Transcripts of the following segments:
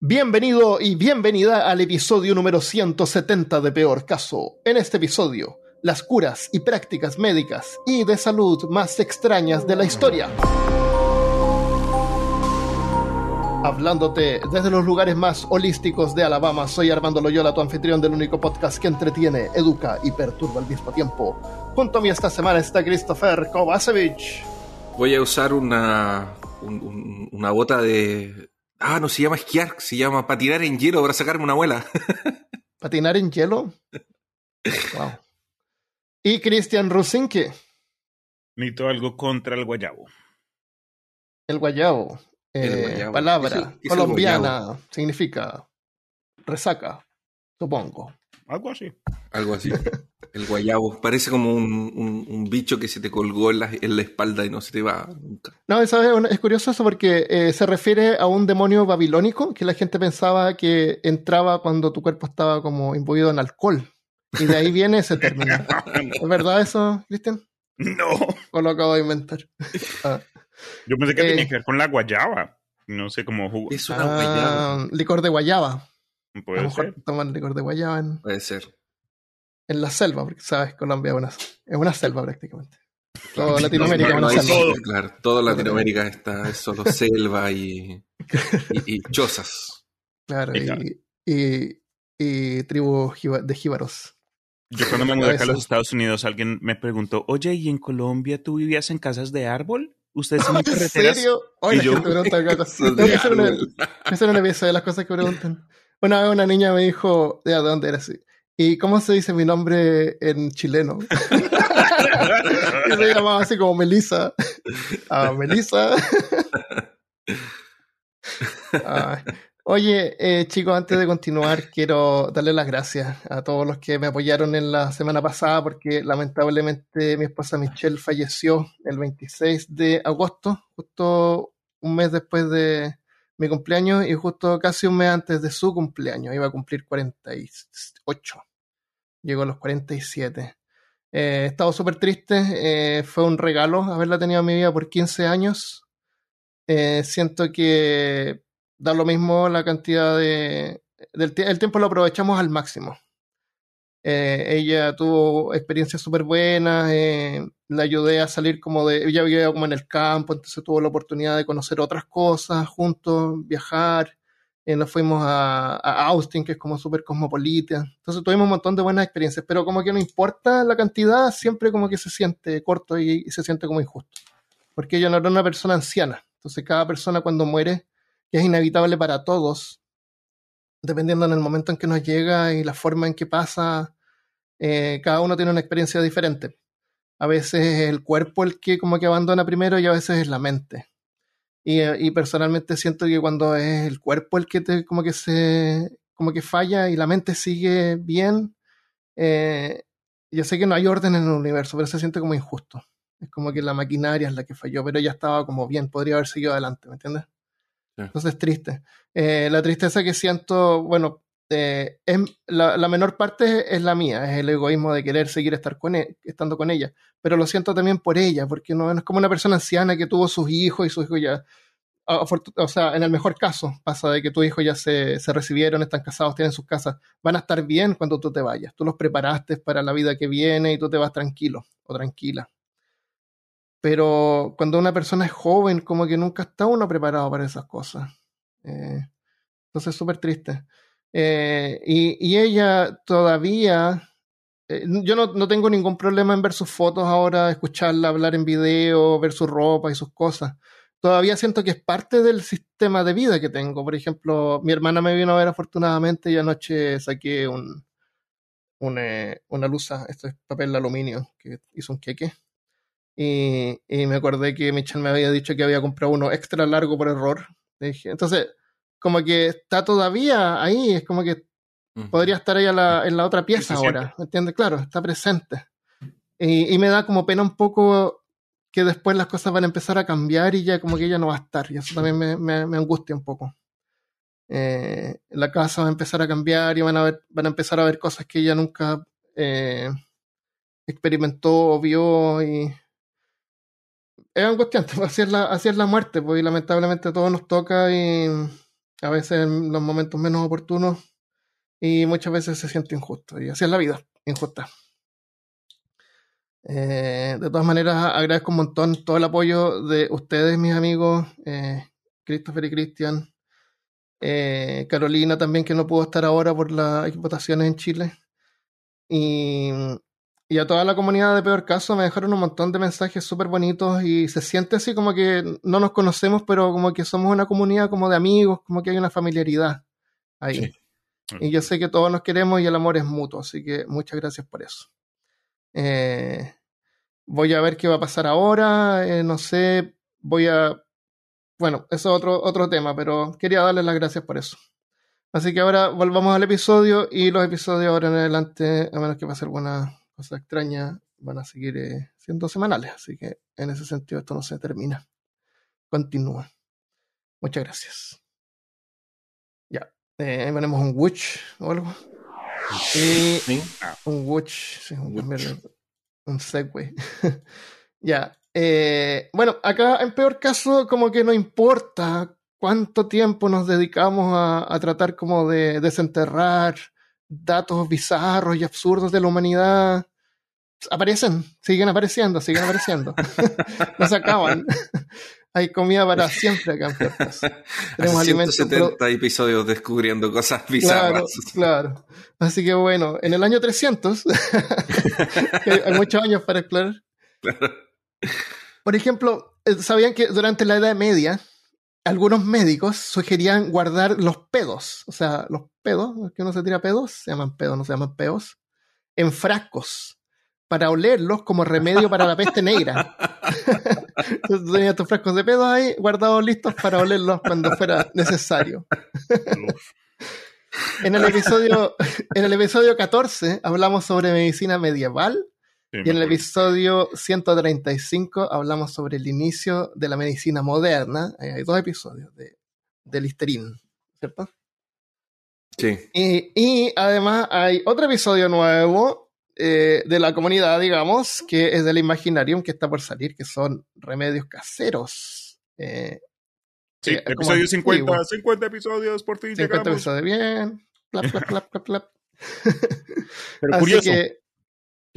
Bienvenido y bienvenida al episodio número 170 de Peor Caso. En este episodio, las curas y prácticas médicas y de salud más extrañas de la historia. Hablándote desde los lugares más holísticos de Alabama, soy Armando Loyola, tu anfitrión del único podcast que entretiene, educa y perturba al mismo tiempo. Junto a mí esta semana está Christopher Kovacevic. Voy a usar una, un- un- una bota de... Ah, no se llama esquiar, se llama patinar en hielo para sacarme una abuela. Patinar en hielo. Wow. Y Cristian Rusinke, Necesito algo contra el guayabo. el guayabo. El Eh, guayabo. Palabra ¿Qué es el- qué es el colombiana significa resaca, supongo. Algo así. Algo así. El guayabo. Parece como un, un- un bicho que se te colgó en la, en la espalda y no se te va nunca. No, ¿sabes? Es curioso eso porque eh, se refiere a un demonio babilónico que la gente pensaba que entraba cuando tu cuerpo estaba como imbuido en alcohol. Y de ahí viene ese término. ¿Es verdad eso, Cristian? No. ¿O lo acabo de inventar? Ah, Yo pensé que Eh. tenía que ver con la guayaba. No sé cómo jugo. Es una guayaba. ah, licor de guayaba. A lo Puede mejor ser. toman licor de guayaba en, Puede ser. En la selva, porque sabes, Colombia es una, es una selva prácticamente. Toda Claro. Latinoamérica No, no es una selva. todo. Claro, toda Latinoamérica está es solo selva y, y, y chozas. Claro, y, y, y tribu jiba- de jíbaros. Yo cuando me mudé acá a los Estados Unidos, alguien me preguntó, oye, ¿y en Colombia tú vivías en casas de árbol? ¿Ustedes en ¿En carreteras? serio? Y yo- gente pregunta cada cosa. Eso es Tengo que hacer una, pieza de las cosas que preguntan. Una vez una niña me dijo, ¿de dónde era así? ¿Y cómo se dice mi nombre en chileno? y se llamaba así como Melissa. Ah, Melissa. Oye, eh, chicos, antes de continuar, quiero darle las gracias a todos los que me apoyaron en la semana pasada, porque lamentablemente mi esposa Michelle falleció el 26 de agosto, justo un mes después de mi cumpleaños y justo casi un mes antes de su cumpleaños. Iba a cumplir 48. Llegó a los 47. Eh, he estado súper triste. eh, fue un regalo haberla tenido en mi vida por 15 años. Eh, siento que da lo mismo la cantidad de... Del el tiempo lo aprovechamos al máximo. Eh, ella tuvo experiencias súper buenas, eh, la ayudé a salir como de... Ella vivía como en el campo, entonces tuvo la oportunidad de conocer otras cosas juntos, viajar. Eh, nos fuimos a, Austin, que es como súper cosmopolita. Entonces tuvimos un montón de buenas experiencias, pero como que no importa la cantidad, siempre como que se siente corto y, y se siente como injusto. Porque ella no era una persona anciana. Entonces cada persona cuando muere que es inevitable para todos, dependiendo en el momento en que nos llega y la forma en que pasa, eh, cada uno tiene una experiencia diferente. A veces es el cuerpo el que como que abandona primero y a veces es la mente. Y, eh, personalmente siento que cuando es el cuerpo el que te, como que se como que falla y la mente sigue bien, eh, yo sé que no hay orden en el universo, pero se siente como injusto. Es como que la maquinaria es la que falló, pero ella estaba como bien, podría haber seguido adelante, ¿me entiendes? Entonces es triste. Eh, la tristeza que siento, bueno, eh, la, menor parte es la mía, es el egoísmo de querer seguir estar con e- estando con ella, pero lo siento también por ella, porque no, es como una persona anciana que tuvo sus hijos y sus hijos ya, o sea, en el mejor caso pasa de que tus hijos ya se, se recibieron, están casados, tienen sus casas, van a estar bien cuando tú te vayas, tú los preparaste para la vida que viene y tú te vas tranquilo o tranquila. Pero cuando una persona es joven, como que nunca está uno preparado para esas cosas. Eh, entonces es súper triste. Eh, y, ella todavía, eh, yo no, no tengo ningún problema en ver sus fotos ahora, escucharla hablar en video, ver su ropa y sus cosas. Todavía siento que es parte del sistema de vida que tengo. Por ejemplo, mi hermana me vino a ver afortunadamente y anoche saqué un, un, eh, una luz, esto es papel de aluminio, que hizo un queque. Y, y me acordé que Michelle me había dicho que había comprado uno extra largo por error. Entonces, como que está todavía ahí, es como que podría estar ahí a la- en la otra pieza ahora, ¿me entiendes? Claro, está presente. Y, y me da como pena un poco que después las cosas van a empezar a cambiar y ya como que ella no va a estar. Y eso también me, me- me angustia un poco. Eh, la casa va a empezar a cambiar y van a, ver, van a empezar a ver cosas que ella nunca eh, experimentó o vio y es angustiante, pues así es la, así es la muerte, pues y lamentablemente a todos nos toca y, a veces en los momentos menos oportunos y muchas veces se siente injusto. Y así es la vida, injusta. Eh, de todas maneras, agradezco un montón todo el apoyo de ustedes, mis amigos, eh, Christopher y Cristian, eh, Carolina también, que no pudo estar ahora por las votaciones en Chile. Y, y, a toda la comunidad de Peor Caso me dejaron un montón de mensajes súper bonitos y se siente así como que no nos conocemos, pero como que somos una comunidad como de amigos, como que hay una familiaridad ahí. Y yo sé que todos nos queremos y el amor es mutuo, así que muchas gracias por eso. Eh, voy a ver qué va a pasar ahora, eh, no sé, voy a... Bueno, eso es otro, otro tema, pero quería darles las gracias por eso. Así que ahora volvamos al episodio y los episodios ahora en adelante, a menos que pase alguna cosa extraña, van a seguir eh, siendo semanales. Así que en ese sentido esto no se termina. Continúa. Muchas gracias. Ya. Eh, ahí ponemos un witch o algo. Y un witch. Sí, un, un segue. ya. Eh, bueno, acá en peor caso, como que no importa cuánto tiempo nos dedicamos a, tratar como de desenterrar datos bizarros y absurdos de la humanidad. Aparecen, siguen apareciendo, siguen apareciendo. no se acaban. Hay comida para siempre acá en. Tenemos 170 episodios descubriendo cosas bizarras. Claro, claro. Así que bueno, en el año 300, hay muchos años para explorar. Por ejemplo, eh, ¿sabían que durante la Edad Media algunos médicos sugerían guardar los pedos? O sea, los pedos, que uno se tira pedos, se llaman pedos, no se llaman peos, en frascos para olerlos como remedio para la peste negra. Entonces tenías tus frascos de pedos ahí guardados listos para olerlos cuando fuera necesario. en, el episodio, en el episodio 14 hablamos sobre medicina medieval y en el episodio 135 hablamos sobre el inicio de la medicina moderna. Hay dos episodios de, de Listerine, ¿cierto? Sí. Y, y además hay otro episodio nuevo eh, de la comunidad, digamos, que es del Imaginarium que está por salir, que son remedios caseros. Eh, sí, eh, episodio 50, 50 episodios por fin. 50 llegamos. episodios, bien. Plap, plap, plap, plap, plap. Pero curioso. Que,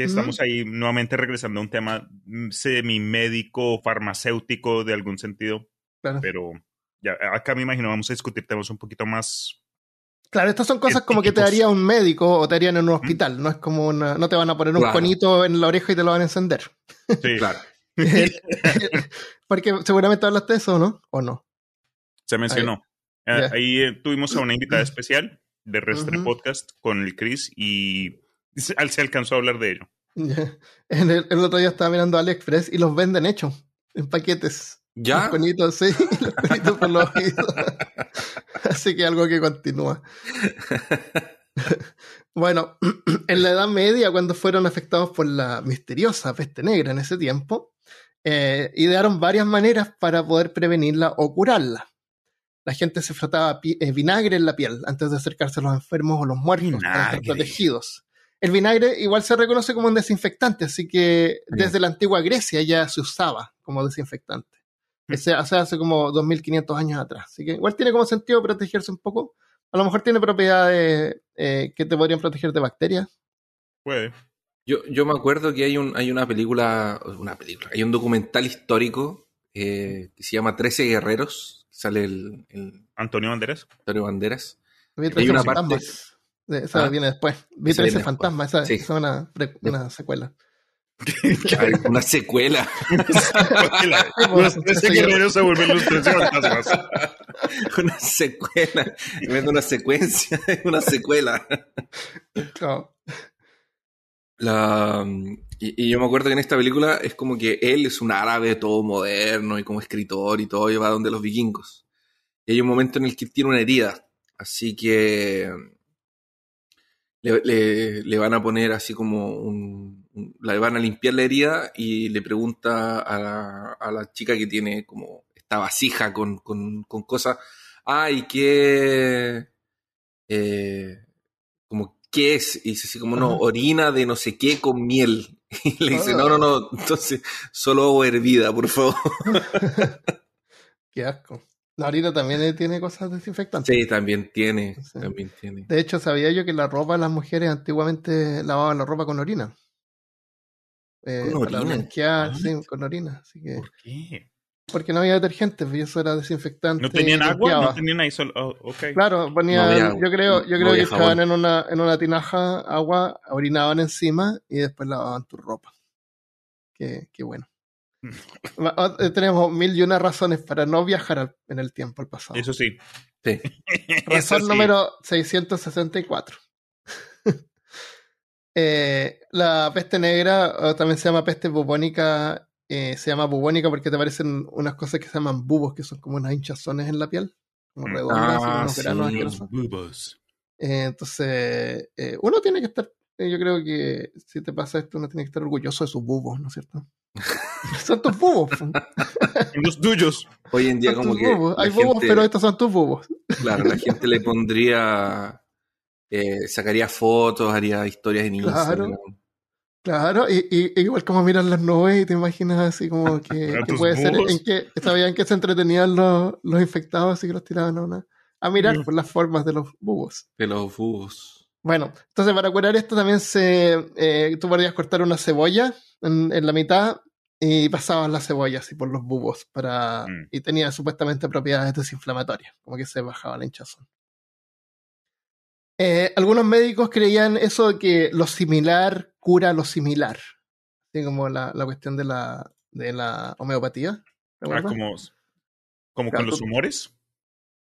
que estamos ahí nuevamente regresando a un tema semi-médico, farmacéutico de algún sentido. Claro. Pero ya, acá me imagino vamos a discutir temas un poquito más Claro, estas son cosas como que te daría un médico o te harían en un hospital. No es como una, no te van a poner un conito en la oreja y te lo van a encender. Sí, claro. Porque seguramente hablaste de eso, ¿no? ¿O no? Se mencionó. Ahí, eh, tuvimos a una invitada especial de Restre Podcast con el Chris y se alcanzó a hablar de ello. el, el, otro día estaba mirando AliExpress y los venden hechos en paquetes. ¿Ya? Los conitos, sí, los conitos por los oídos. Así que algo que continúa. bueno, en la Edad Media, cuando fueron afectados por la misteriosa peste negra en ese tiempo, eh, idearon varias maneras para poder prevenirla o curarla. La gente se frotaba eh, vinagre en la piel antes de acercarse a los enfermos o los muertos protegidos. El vinagre igual se reconoce como un desinfectante, así que desde la antigua Grecia ya se usaba como desinfectante. Ese, hace como 2500 años atrás. Así que igual tiene como sentido protegerse un poco. A lo mejor tiene propiedades eh, que te podrían proteger de bacterias. Puede. Yo, yo me acuerdo que hay, un, hay una película, una película, hay un documental histórico eh, que se llama Trece Guerreros. Sale el, Antonio Banderas. Antonio Banderas. hay una parte... Esa ah. viene después. Vi 13 fantasmas, esa, esa, es una, una secuela. una secuela. Los 13 guerreros se vuelven los 13 fantasmas. Una secuela. una secuencia, una secuela. La, y, yo me acuerdo que en esta película es como que él es un árabe todo moderno y como escritor y todo, y va donde los vikingos. Y hay un momento en el que tiene una herida. Así que le, le, van a poner así como un, Le van a limpiar la herida y le pregunta a la, a la chica que tiene como esta vasija con, con, con cosas. Ay, ¿qué? Eh, como, ¿qué es? Y dice así como, no, orina de no sé qué con miel. Y le dice, no, no, no, entonces solo hervida, por favor. qué asco. La orina también tiene cosas desinfectantes. Sí, también tiene, también tiene. De hecho, sabía yo que la ropa, las mujeres antiguamente lavaban la ropa con orina. Eh, ¿Con orina? Ah. sí, con orina. Así que, ¿Por qué? Porque no había detergente, y eso era desinfectante. ¿No tenían agua? ¿No tenían ahí solo? Oh, okay. Claro, ponían, yo creo, yo creo que estaban en una, en una tinaja agua, orinaban encima y después lavaban tu ropa. Qué, qué bueno. Eh, tenemos mil y una razones para no viajar en el tiempo al pasado. Eso sí. Razón número 664. Eh, la peste negra, también se llama peste bubónica, eh, se llama bubónica porque te aparecen unas cosas que se llaman bubos, que son como unas hinchazones en la piel, como mm. redondas, ah, unos granos Bubos. entonces, uno tiene que estar yo creo que si te pasa esto, uno tiene que estar orgulloso de sus bubos, ¿no es cierto? son tus bubos. Los tuyos. Hoy en día, como que. Hay bubos, pero estos son tus bubos. Claro, la gente le pondría. Eh, sacaría fotos, haría historias en Instagram. Claro, y, igual como miran las nubes y te imaginas así como que, puede ser, en que sabían que se entretenían los, los infectados y que los tiraban a, una, a mirar por las formas de los bubos. De los bubos. Bueno, entonces para curar esto también se, eh, tú podrías cortar una cebolla en, en, la mitad y pasabas la cebolla así por los bubos para mm. y tenía supuestamente propiedades desinflamatorias, como que se bajaba la hinchazón. Eh, algunos médicos creían eso de que lo similar cura lo similar, así como la, la cuestión de la, de la homeopatía. Ah, como, como con los humores.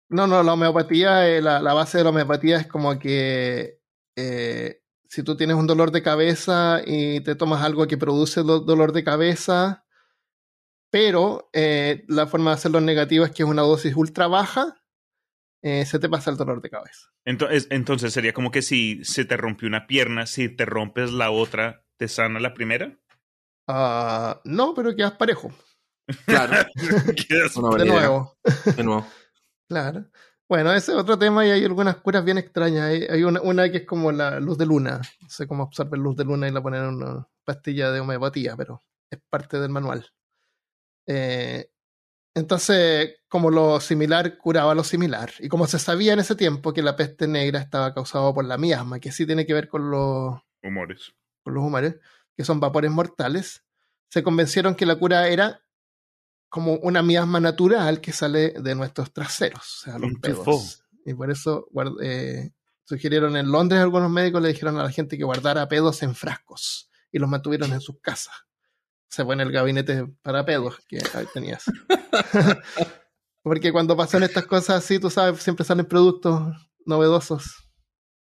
No, no, la homeopatía, eh, la, la, base de la homeopatía es como que eh, si tú tienes un dolor de cabeza y te tomas algo que produce dolor de cabeza, pero eh, la forma de hacerlo negativo es que es una dosis ultra baja, se te pasa el dolor de cabeza. Entonces, entonces sería como que si se te rompió una pierna, si te rompes la otra, ¿te sana la primera? Uh, no, pero quedas parejo. Claro. de nuevo. De nuevo. Claro. Bueno, ese es otro tema y hay algunas curas bien extrañas. Hay, una, una, que es como la luz de luna. No sé cómo absorber luz de luna y la ponen en una pastilla de homeopatía, pero es parte del manual. Eh, entonces, como lo similar curaba lo similar. Y como se sabía en ese tiempo que la peste negra estaba causada por la miasma, que sí tiene que ver con los humores, con los humores, que son vapores mortales, se convencieron que la cura era como una miasma natural que sale de nuestros traseros, o sea, los pedos. Y por eso eh, sugirieron en Londres algunos médicos le dijeron a la gente que guardara pedos en frascos y los mantuvieron en sus casas. Se fue en el gabinete para pedos que ahí tenías. Porque cuando pasan estas cosas así, tú sabes, siempre salen productos novedosos.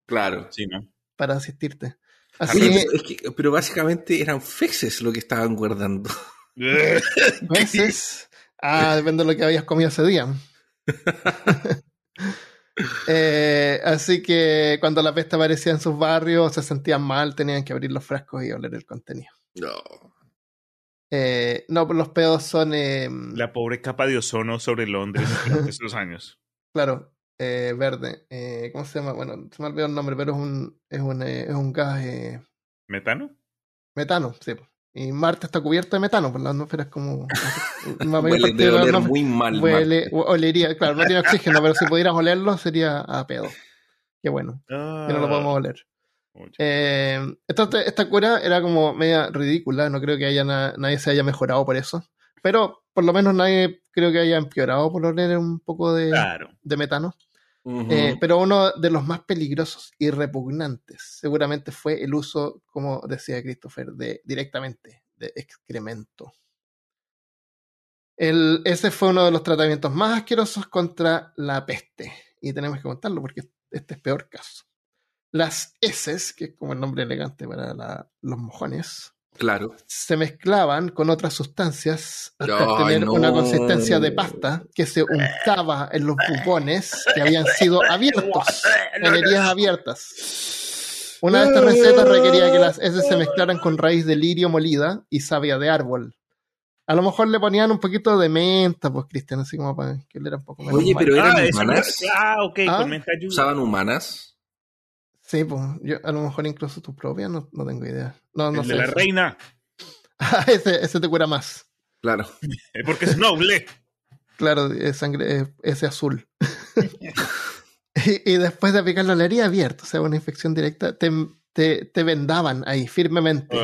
Claro, sí, ¿no? Para asistirte. Así, pero básicamente eran feces lo que estaban guardando. ¿Veces? Ah, depende de lo que habías comido ese día. Eh, así que cuando la peste aparecía en sus barrios, se sentían mal, tenían que abrir los frascos y oler el contenido. No. Eh, no, pues los pedos son. Em, la pobre capa de ozono sobre Londres durante esos años. Claro, eh, verde. ¿Cómo se llama? Bueno, se me olvidó el nombre, pero es un, es un, es un gas. ¿Metano? Metano, sí. Y Marte está cubierto de metano, pues la atmósfera es como. huele, de oler muy mal. Huele, olería, claro, no tiene oxígeno, pero si pudieras olerlo sería a pedo. Qué bueno. que no lo podemos oler. Eh, esta, esta, cura era como media ridícula, no creo que haya nadie se haya mejorado por eso. Pero por lo menos nadie creo que haya empeorado por oler un poco de, de metano. Eh, pero uno de los más peligrosos y repugnantes seguramente fue el uso, como decía Christopher, de directamente de excremento. El, ese fue uno de los tratamientos más asquerosos contra la peste. Y tenemos que contarlo porque este es peor caso. Las heces, que es como el nombre elegante para los mojones, Claro. Se mezclaban con otras sustancias hasta tener una consistencia de pasta que se untaba en los bubones que habían sido abiertos, en heridas abiertas. Una de estas recetas requería que las heces se mezclaran con raíz de lirio molida y savia de árbol. A lo mejor le ponían un poquito de menta, pues, Cristian, así como para que le era un poco más. Oye, pero eran ah, humanas. ah, ok, con menta ¿Usaban humanas? Sí, pues yo a lo mejor incluso tu propia, no, no tengo idea. No, no El de la reina. ese, ese te cura más. Claro. Porque es noble. Claro, es sangre, ese azul. y, después de aplicar la herida abierta, o sea, una infección directa, te, te, vendaban ahí firmemente.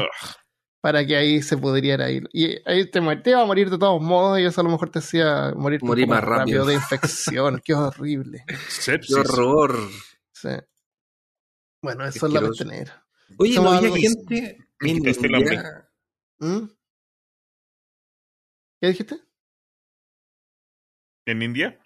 Para que ahí se pudiera ir. Y ahí te, te iba a morir de todos modos y eso a lo mejor te hacía morir, más rápido. de infección. Qué horrible. Qué horror. Sí. Bueno, eso es la tener. Oye, no había gente en ¿Mm? ¿Qué dijiste? ¿En India?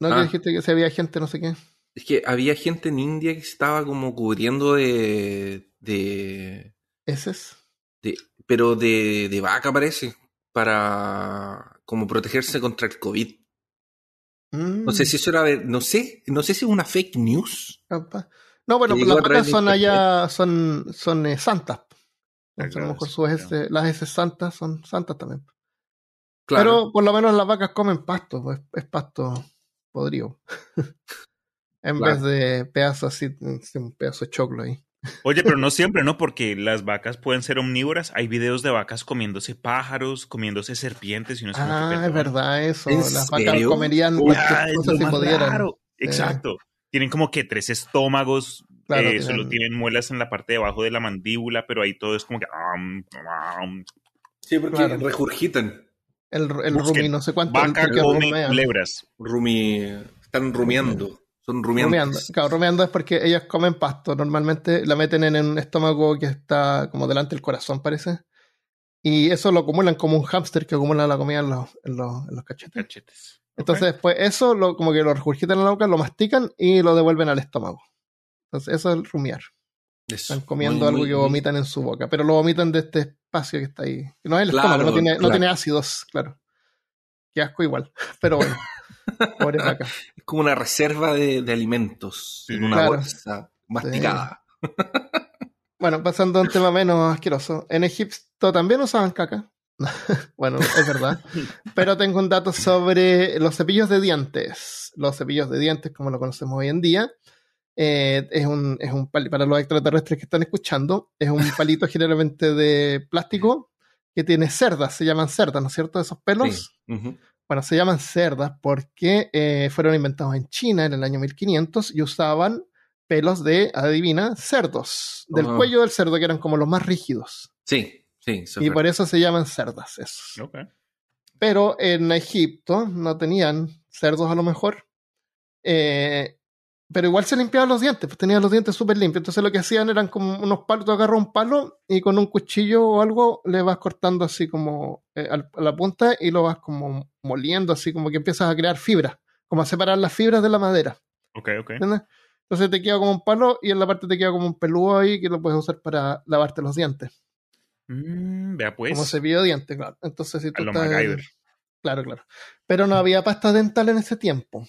No, que ah. dijiste que si había gente, no sé qué. Es que había gente en India que estaba como cubriendo de. de. ¿Eses? De, pero de, de vaca, parece. Para como protegerse contra el COVID. No sé mm. si eso era. No sé, no sé si es una fake news. No, bueno, las vacas son allá, son, son eh, santas. a lo mejor las heces santas son santas también. Pero por lo menos las vacas comen pasto, pues, es pasto podrido. en vez de pedazos así, un pedazo de choclo ahí. Oye, pero no siempre, ¿no? Porque las vacas pueden ser omnívoras. Hay videos de vacas comiéndose pájaros, comiéndose serpientes y no Ah, es verdad eso. Las vacas comerían cualquier cosa si pudieran. Exacto. Tienen como que tres estómagos, eh, solo tienen muelas en la parte de abajo de la mandíbula, pero ahí todo es como que... sí, porque regurgitan. El, el rumi, no sé cuánto. Vaca come culebras. Rumi, están rumiando. Son rumiando. Rumiando. Claro, rumiando es porque ellas comen pasto. Normalmente la meten en un estómago que está como delante del corazón, parece. Y eso lo acumulan como un hámster que acumula la comida en los, en los, en los cachetes. Entonces, después eso lo, como que lo regurgitan en la boca, lo mastican y lo devuelven al estómago. Entonces, eso es el rumiar. Están comiendo algo que vomitan en su boca, pero lo vomitan de este espacio que está ahí. No es el estómago, no tiene, no tiene ácidos, claro. Qué asco igual, pero bueno. Pobre vaca. Es como una reserva de, alimentos en una bolsa masticada. bueno, pasando a un tema menos asqueroso. En Egipto también usaban caca. bueno, es verdad. Pero tengo un dato sobre los cepillos de dientes. Los cepillos de dientes, como lo conocemos hoy en día, eh, es un, es un para los extraterrestres que están escuchando, es un palito generalmente de plástico que tiene cerdas, se llaman cerdas, ¿no es cierto? Esos pelos. Bueno, se llaman cerdas porque eh, fueron inventados en China en el año 1500 y usaban pelos de, adivina, cerdos, del cuello del cerdo, que eran como los más rígidos. Sí, sí. Y por eso se llaman cerdas esos. Pero en Egipto no tenían cerdos a lo mejor. Eh, pero igual se limpiaban los dientes, pues tenían los dientes súper limpios. Entonces lo que hacían eran como unos palos, tú agarras un palo y con un cuchillo o algo le vas cortando así como eh, a la punta y lo vas como moliendo, así como que empiezas a crear fibras, como a separar las fibras de la madera. Ok, ok. Entonces te queda como un palo y en la parte te queda como un peludo ahí que lo puedes usar para lavarte los dientes. Mm, vea pues. Como cepillo de dientes, claro. Entonces si tú Claro, claro. Pero no había pasta dental en ese tiempo.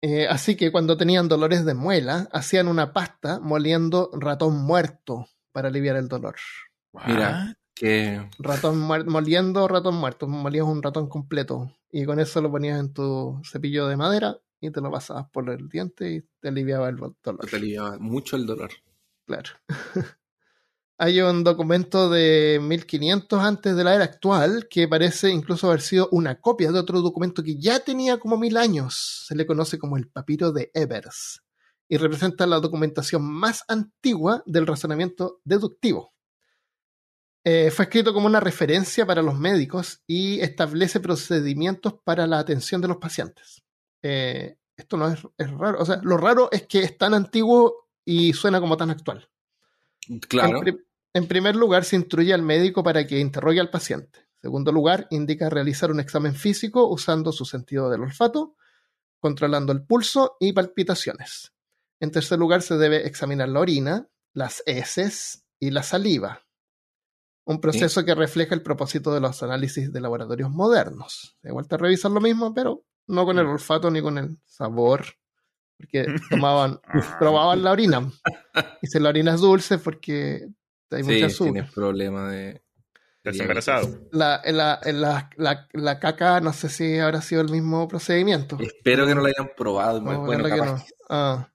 Eh, así que cuando tenían dolores de muela, hacían una pasta moliendo ratón muerto para aliviar el dolor. Mira, que... Ratón moliendo ratón muerto, molías un ratón completo y con eso lo ponías en tu cepillo de madera y te lo pasabas por el diente y te aliviaba el dolor. Te aliviaba mucho el dolor. Claro. Hay un documento de 1500 antes de la era actual que parece incluso haber sido una copia de otro documento que ya tenía como mil años. Se le conoce como el papiro de Evers y representa la documentación más antigua del razonamiento deductivo. Eh, fue escrito como una referencia para los médicos y establece procedimientos para la atención de los pacientes. Eh, esto no es, es raro, o sea, lo raro es que es tan antiguo y suena como tan actual. Claro. En, primer lugar, se instruye al médico para que interrogue al paciente. En segundo lugar, indica realizar un examen físico usando su sentido del olfato, controlando el pulso y palpitaciones. En tercer lugar, se debe examinar la orina, las heces y la saliva. Un proceso que refleja el propósito de los análisis de laboratorios modernos. De vuelta a revisar lo mismo, pero no con el olfato ni con el sabor porque tomaban, probaban la orina. Y si la orina es dulce porque hay mucha azúcar. tienes problema de... ¿Estás embarazado? La, la, la, la, la, caca, no sé si habrá sido el mismo procedimiento. Espero que no la hayan probado. No, bueno, no. Ah,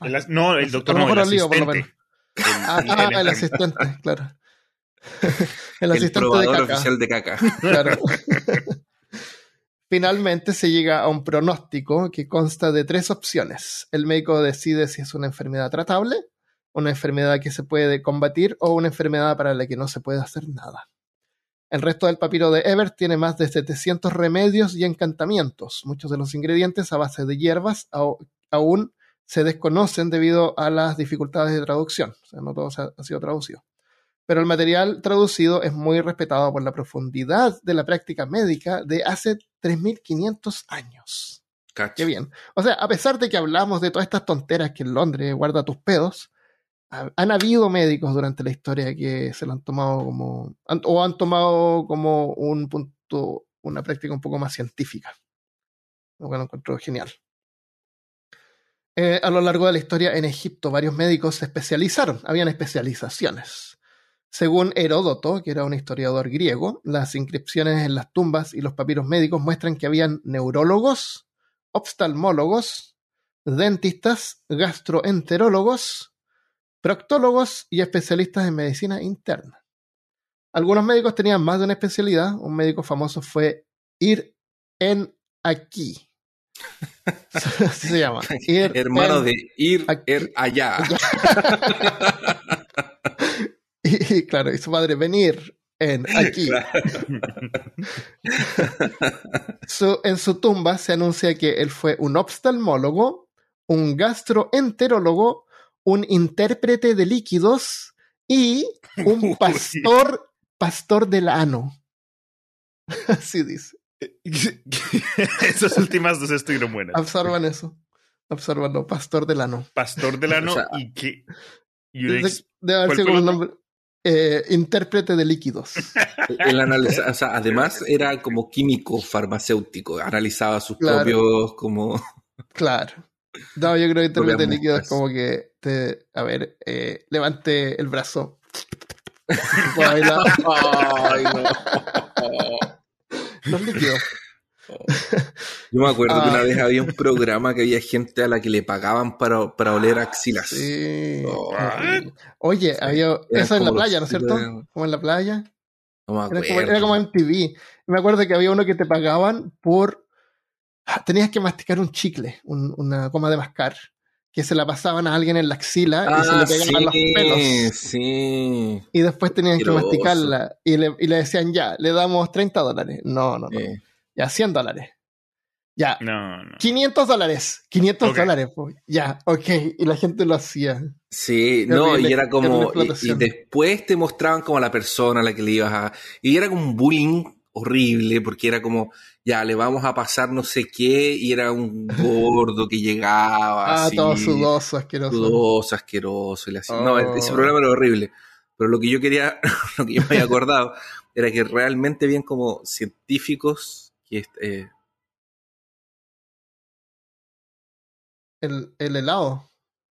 el, no, el doctor no, el asistente. ah, ah el asistente, claro. el asistente de caca. oficial de caca. Claro. Finalmente se llega a un pronóstico que consta de tres opciones. El médico decide si es una enfermedad tratable, una enfermedad que se puede combatir o una enfermedad para la que no se puede hacer nada. El resto del papiro de Ebert tiene más de 700 remedios y encantamientos. Muchos de los ingredientes a base de hierbas aún se desconocen debido a las dificultades de traducción. O sea, no todo ha sido traducido. Pero el material traducido es muy respetado por la profundidad de la práctica médica de hace 3.500 años. Qué bien. O sea, a pesar de que hablamos de todas estas tonteras que en Londres guarda tus pedos, han habido médicos durante la historia que se lo han tomado como, o han tomado como un punto, una práctica un poco más científica. Lo cual lo encuentro genial. Eh, a lo largo de la historia en Egipto, varios médicos se especializaron, habían especializaciones. Según Heródoto, que era un historiador griego, las inscripciones en las tumbas y los papiros médicos muestran que habían neurólogos, oftalmólogos, dentistas, gastroenterólogos, proctólogos y especialistas en medicina interna. Algunos médicos tenían más de una especialidad. Un médico famoso fue Ir en aquí. Así se llama. Hermano de Ir er allá. y, claro, y su madre venir en aquí. en su tumba se anuncia que él fue un oftalmólogo, un gastroenterólogo, un intérprete de líquidos y un pastor, pastor del ano. Así dice. Esas últimas dos estuvieron buenas. Absorban eso. Absorbanlo. Pastor del ano. Pastor del ano y que. debe haber sido un nombre. Eh, intérprete de líquidos. El o sea, además era como químico farmacéutico, analizaba sus propios como. Claro. No, yo creo que intérprete de líquidos es como que te, a ver, eh, levante el brazo. Ay, no. Los líquidos. Yo me acuerdo que una vez había un programa que había gente a la que le pagaban para, para oler axilas. Sí. Oye, había eso en la playa, ¿no es cierto? Como en la playa. No me acuerdo. Era, como, en TV. Me acuerdo que había uno que te pagaban por. Ah, tenías que masticar un chicle, una coma de mascar. Que se la pasaban a alguien en la axila y se le ah, pegaban los pelos. Sí. Y después tenían que masticarla. Y le, y le, decían, ya, le damos 30 dólares. No, no, no. Ya, 100 dólares. Ya. No, no. 500 dólares. 500 dólares. Ya, ok. Y la gente lo hacía. Sí, no, y era como. Y, después te mostraban como a la persona a la que le ibas a. Y era como un bullying horrible, porque era como, ya, le vamos a pasar no sé qué, y era un gordo que llegaba. ah, todo sudoso, asqueroso. Sudoso, asqueroso. Y así. No, ese oh. programa era horrible. Pero lo que yo quería, lo que yo me había acordado, era que realmente bien como científicos eh, el, el helado.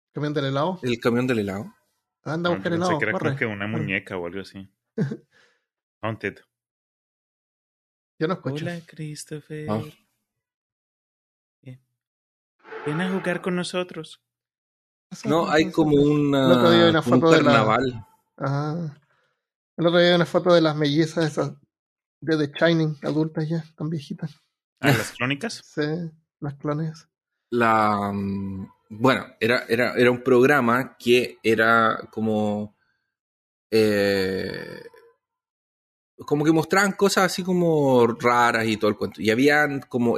¿El camión del helado? El camión del helado. Anda a buscar helado. que que una muñeca o algo así. Haunted. Yo no escucho. Hola, Christopher. Oh. Ven a jugar con nosotros. No, hay como una, un carnaval. Ajá. El otro día una foto de las mellizas esas de The Shining, adultas ya, tan viejitas. ¿Ah, las clónicas? sí, las clones. La. Mm, bueno, era, era, era un programa que era como. Eh, como que mostraban cosas así como raras y todo el cuento. Y habían como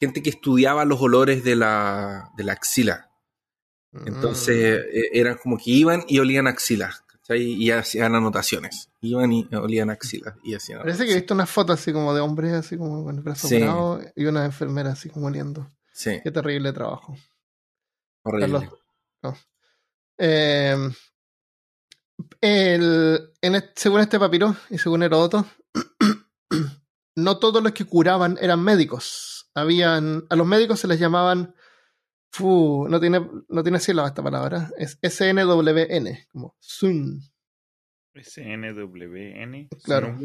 gente que estudiaba los olores de la, de la axila. Entonces mm. e, eran como que iban y olían axilas y hacían anotaciones. Iban y olían axilas y hacían Parece que he visto una foto así como de hombres así como con el brazo sí. y una enfermera así como oliendo. Sí. Qué terrible trabajo. Horrible. Em, el, según este papiro y según Heródoto, no todos los que curaban eran médicos. Habían, a los médicos se les llamaban Fu, no tiene, no tiene sílaba esta palabra. Es SNWN, como Sun. SNWN. Claro.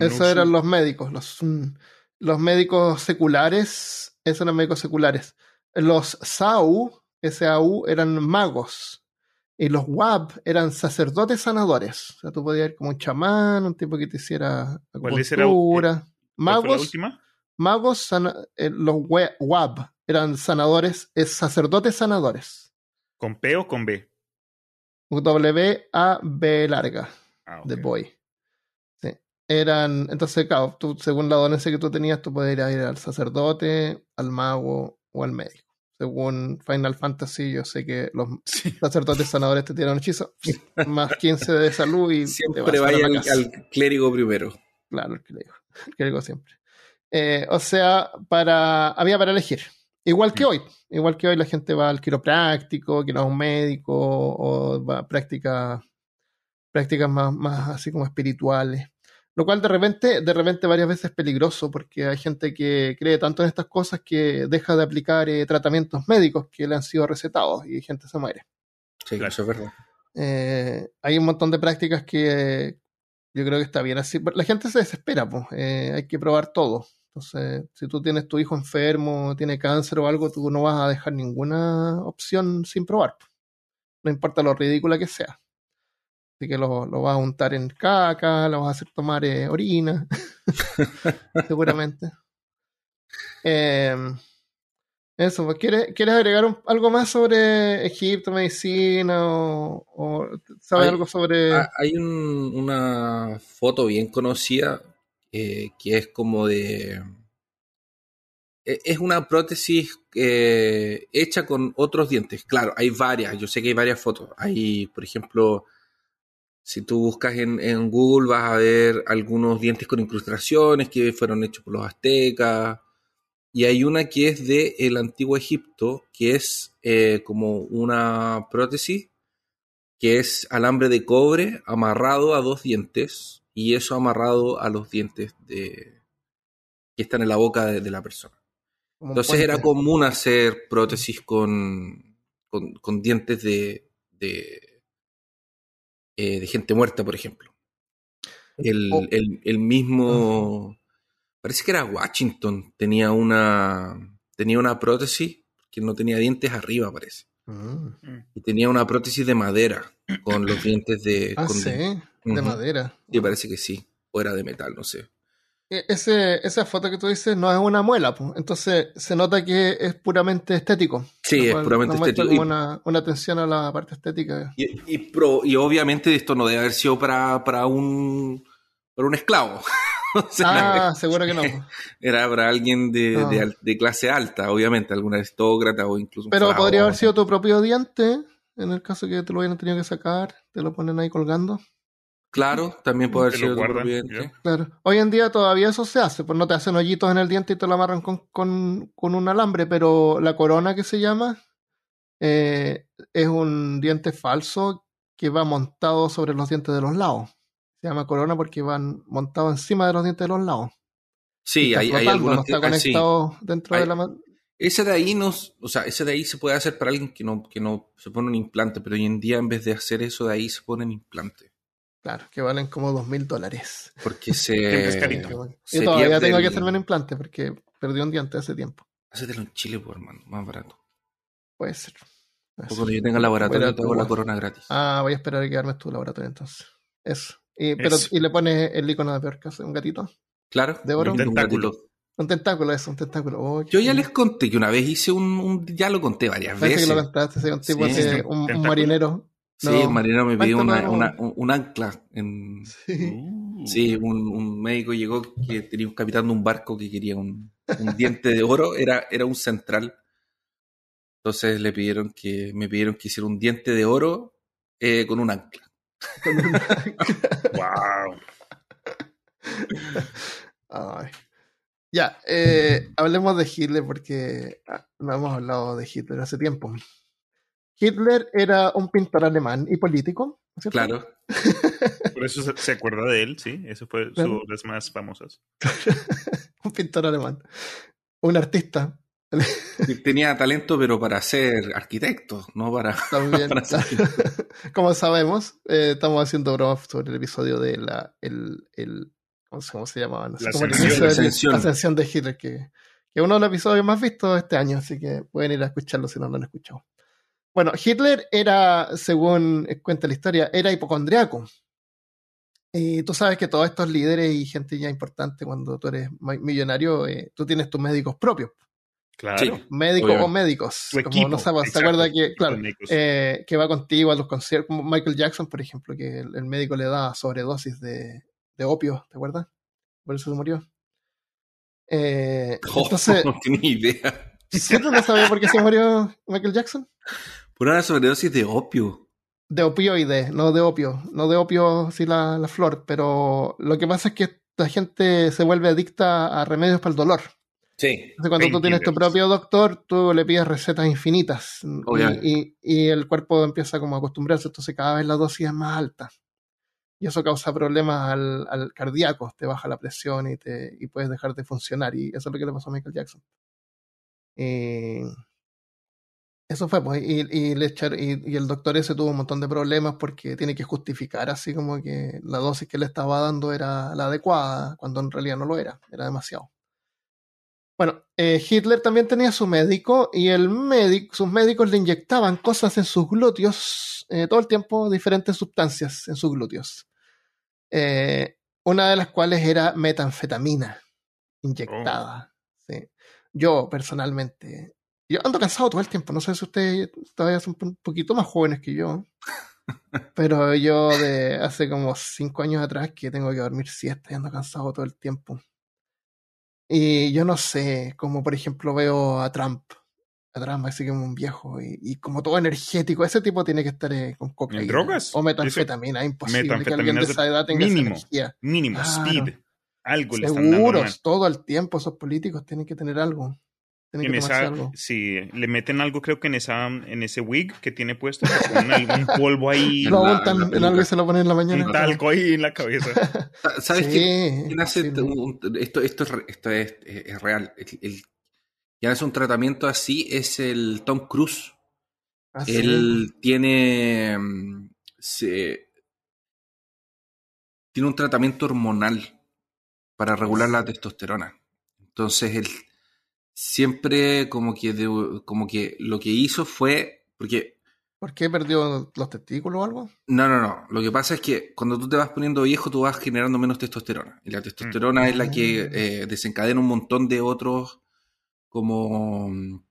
Esos eran los médicos, los Los médicos seculares, esos eran médicos seculares. Los SAU, SAU, eran magos. Y los WAB eran sacerdotes sanadores. O sea, tú podías ir como un chamán, un tipo que te hiciera acupuntura. ¿Magos? ¿Cuál fue la última? magos, eh, los Wab, eran sanadores, es sacerdotes sanadores. ¿Con P o con B? W-A-B larga, ah, de boy. Sí. Eran, entonces, claro, tú, según la dolencia que tú tenías, tú podías ir al sacerdote, al mago o al médico. Según Final Fantasy, yo sé que los sacerdotes sanadores te tiran hechizo, más 15 de salud y siempre vaya al, clérigo primero. Claro, el clérigo, el clérigo siempre. Eh, o sea, para había para elegir. Igual que mm. hoy, igual que hoy la gente va al quiropráctico, que no es un médico, o va a prácticas, prácticas más, más así como espirituales. Lo cual de repente, de repente varias veces es peligroso porque hay gente que cree tanto en estas cosas que deja de aplicar eh, tratamientos médicos que le han sido recetados y gente se muere. Sí, eso es verdad. Eh, hay un montón de prácticas que yo creo que está bien así. La gente se desespera, pues. hay que probar todo. Entonces, si tú tienes tu hijo enfermo, tiene cáncer o algo, tú no vas a dejar ninguna opción sin probar. No importa lo ridícula que sea. Así que lo, lo vas a untar en caca, lo vas a hacer tomar eh, orina, seguramente. Em, eso, pues, ¿quieres, ¿quieres agregar algo más sobre Egipto, medicina o, sabes algo sobre...? Hay una foto bien conocida eh, que es como de... E, es una prótesis eh, hecha con otros dientes. Claro, hay varias, yo sé que hay varias fotos. Hay, por ejemplo, si tú buscas en, Google vas a ver algunos dientes con incrustaciones que fueron hechos por los aztecas. Y hay una que es de el antiguo Egipto, que es eh, como una prótesis que es alambre de cobre amarrado a dos dientes y eso amarrado a los dientes de, que están en la boca de, la persona. Entonces era común hacer prótesis con, con, dientes de, de, eh, de, gente muerta, por ejemplo. El, oh. el, mismo, parece que era Washington, tenía una, tenía una prótesis que no tenía dientes arriba, parece. Mm. Y tenía una prótesis de madera con los dientes de... Ah, sí, de, madera. Y parece que sí, o era de metal, no sé. E, ese, esa foto que tú dices no es una muela, pues. entonces se nota que es puramente estético. Sí, es puramente estético. una, una, atención a la parte estética. Y, y, y obviamente esto no debe haber sido para, para, un, para un esclavo. ah, seguro que no. Era para alguien de, de, clase alta, obviamente, alguna aristócrata o incluso. Pero podría haber sido tu propio diente, en el caso que te lo hubieran tenido que sacar, te lo ponen ahí colgando. Claro, también puede haber sido diente. Claro. Hoy en día todavía eso se hace, pues no te hacen hoyitos en el diente y te lo amarran con, con, con un alambre, pero la corona que se llama eh, es un diente falso que va montado sobre los dientes de los lados. Se llama corona porque van montados encima de los dientes de los lados. Sí, hay, hay algunos no está ah, conectado dentro de la ese de ahí no, o sea, ese de ahí se puede hacer para alguien que no, que no se pone un implante, pero hoy en día en vez de hacer eso de ahí se ponen implante. Claro, que valen como dos mil dólares. Porque se. Yo todavía tengo que hacerme un implante porque perdí un diente hace tiempo. Hacetelo en Chile, por hermano, más barato. Puede ser. cuando yo tenga laboratorio, te hago la corona gratis. Ah, voy a esperar a que armes tu laboratorio entonces. Eso. Y, pero, y le pones el icono de peor caso, un gatito. Claro, de oro. Un tentáculo. Un tentáculo, eso, un tentáculo. Oh, Yo ya les conté que una vez hice un, ya lo conté varias veces. que lo contaste, un tipo un, marinero. Sí, un marinero me pidió una, una, un, ancla. En, sí, uh. un, un, médico llegó que tenía un capitán de un barco que quería un, diente de oro, era, era un central. Entonces le pidieron que, me pidieron que hiciera un diente de oro eh, con un ancla wow. Ya, eh, hablemos de Hitler porque ah, no hemos hablado de Hitler hace tiempo. Hitler era un pintor alemán y político. Claro. Por eso se, acuerda de él, sí. Eso fue su de las más famosas. un pintor alemán. Un artista. Tenía talento, pero para ser arquitecto, no para. También, Como sabemos, eh, estamos haciendo bromas sobre el episodio de la. El, el, ¿cómo, se llamaba? No la ascensión, ascensión. de Hitler, que, que es uno de los episodios más vistos este año, así que pueden ir a escucharlo si no lo han escuchado. Bueno, Hitler era, según cuenta la historia, era hipocondriaco. Y tú sabes que todos estos líderes y gente ya importante, cuando tú eres millonario, eh, tú tienes tus médicos propios. Claro. médicos o médicos. como no sabes, ¿se acuerda que, claro, eh, que va contigo a los conciertos, como Michael Jackson, por ejemplo, que el, médico le da sobredosis de, de opio, ¿te acuerdas? Por eso se murió. Eh, oh, entonces, no tenía idea. ¿Cierto? ¿No sabía por qué se murió Michael Jackson? Por una sobredosis de opio. De opioide, no de opio. No de opio, sí la, la flor, pero lo que pasa es que la gente se vuelve adicta a remedios para el dolor. Sí. cuando tú tienes tu propio doctor, tú le pides recetas infinitas y, y, el cuerpo empieza como a acostumbrarse, entonces cada vez la dosis es más alta. Y eso causa problemas al, al cardíaco, te baja la presión y, te, y puedes dejar de funcionar. Y eso es lo que le pasó a Michael Jackson. Eh, eso fue, pues, y, y, le y, y, el doctor ese tuvo un montón de problemas porque tiene que justificar así como que la dosis que le estaba dando era la adecuada, cuando en realidad no lo era, era demasiado. Bueno, eh, Hitler también tenía su médico y el médico, sus médicos le inyectaban cosas en sus glúteos eh, todo el tiempo, diferentes sustancias en sus glúteos. Eh, una de las cuales era metanfetamina inyectada. Oh. Yo personalmente, yo ando cansado todo el tiempo, no sé si ustedes todavía son un poquito más jóvenes que yo, pero yo de hace como cinco años atrás que tengo que dormir siesta y ando cansado todo el tiempo. Y yo no sé, como por ejemplo veo a Trump, a Trump así como un viejo y, como todo energético, ese tipo tiene que estar eh, con cocaína. drogas? O metanfetamina, imposible que alguien de esa edad tenga mínimo, esa energía. Mínimo, speed. Algo le están dando. todo el tiempo esos políticos tienen que tener algo en esa, sí, le meten algo, creo que en esa, en ese wig que tiene puesto, un polvo ahí. Lo en algo y se lo ponen en la mañana. Un talco ahí en la cabeza. ¿Sabes qué? hace esto, esto, esto es, es, real. El, el, quien hace un tratamiento así es el Tom Cruise. ¿Ah, Él tiene. Mm, se, tiene un tratamiento hormonal para regular la testosterona. Entonces, él siempre como que, como que lo que hizo fue, porque... ¿Por qué perdió los testículos o algo? No, no, no. Lo que pasa es que cuando tú te vas poniendo viejo, tú vas generando menos testosterona. Y la testosterona es la que mm. eh, desencadena un montón de otros como mm,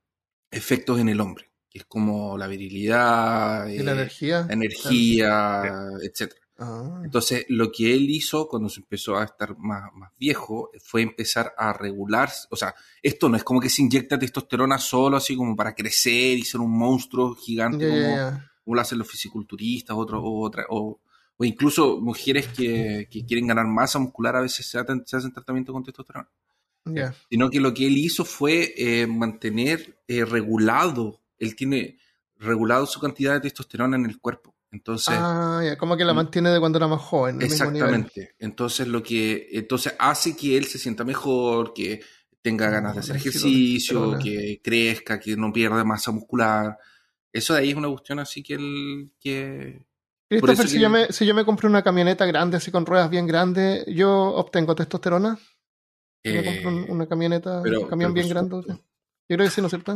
efectos en el hombre. Que es como la virilidad, ¿Y la eh, energía, energía, etc. Ah. Entonces, lo que él hizo cuando se empezó a estar más, más viejo fue empezar a regular, o sea, esto no es como que se inyecta testosterona solo así como para crecer y ser un monstruo gigante como, lo hacen los fisiculturistas otro, o, otra, o, o, incluso mujeres que, que, quieren ganar masa muscular a veces se, hacen, tratamiento con testosterona. Sino que lo que él hizo fue eh, mantener eh, regulado, él tiene regulado su cantidad de testosterona en el cuerpo. Entonces, ah, ya, como que la mantiene de cuando era más joven. Exactamente. Entonces lo que entonces hace que él se sienta mejor, que tenga ah, ganas de hacer ejercicio, que crezca, que no pierda masa muscular. Eso de ahí es una cuestión así que él que Christopher, si, yo me, si yo me compré una camioneta grande, así con ruedas bien grandes, ¿yo obtengo testosterona? me compro eh, una camioneta, un camión bien grande. Yo creo que sí, ¿no es cierto?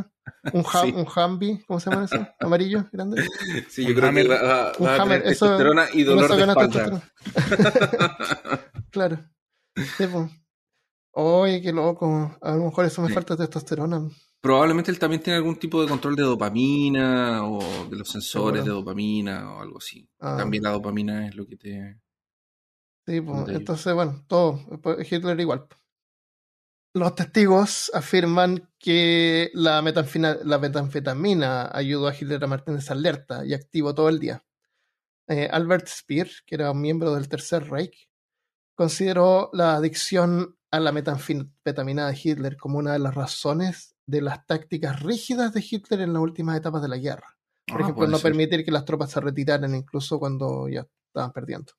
Un, un Humvee, ¿cómo se llama eso? Amarillo, grande. Sí, yo creo que va, un a hammer, eso, y dolor de espalda. claro. Sí, pues. Oye, qué loco. A lo mejor eso me falta testosterona. Probablemente él también tiene algún tipo de control de dopamina o de los sensores de dopamina o algo así. Ah. También la dopamina es lo que te... Sí, pues, entonces, bueno, todo. Hitler igual. Los testigos afirman que la, metanfetamina ayudó a Hitler a mantenerse alerta y activo todo el día. Eh, Albert Speer, que era un miembro del Tercer Reich, consideró la adicción a la metanfetamina de Hitler como una de las razones de las tácticas rígidas de Hitler en las últimas etapas de la guerra. Por ah, ejemplo, no permitir que las tropas se retiraran incluso cuando ya estaban perdiendo.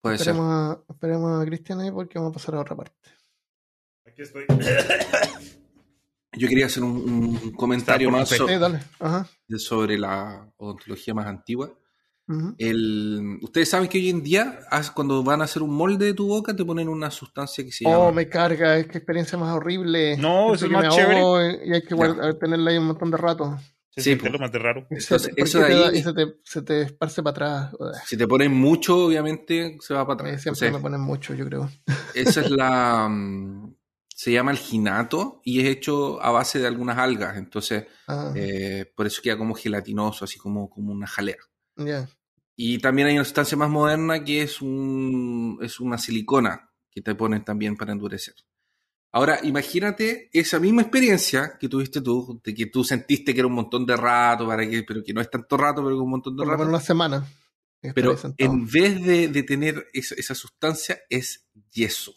Puede esperemos, ser. A, esperemos a Cristian ahí porque vamos a pasar a otra parte. Aquí estoy. Yo quería hacer un, comentario más sobre la odontología más antigua. El, Ustedes saben que hoy en día, cuando van a hacer un molde de tu boca, te ponen una sustancia que se llama. Oh, me carga, es que experiencia más horrible. No, es más chévere. Y hay que tenerla ahí un montón de rato. Sí, siente lo más de raro. Entonces, eso de ahí, se, te, se te esparce para atrás. Si te ponen mucho, obviamente se va para atrás. siempre me ponen mucho, yo creo. Esa es la. Mm, se llama alginato y es hecho a base de algunas algas. Entonces, ah. eh, por eso queda como gelatinoso, así como, como una jalea. Y también hay una sustancia más moderna que es, un, es una silicona que te ponen también para endurecer. Ahora, imagínate esa misma experiencia que tuviste tú, de que tú sentiste que era un montón de rato, para que, pero que no es tanto rato, pero que un montón de rato. una semana. Pero en vez de, tener esa, sustancia, es yeso.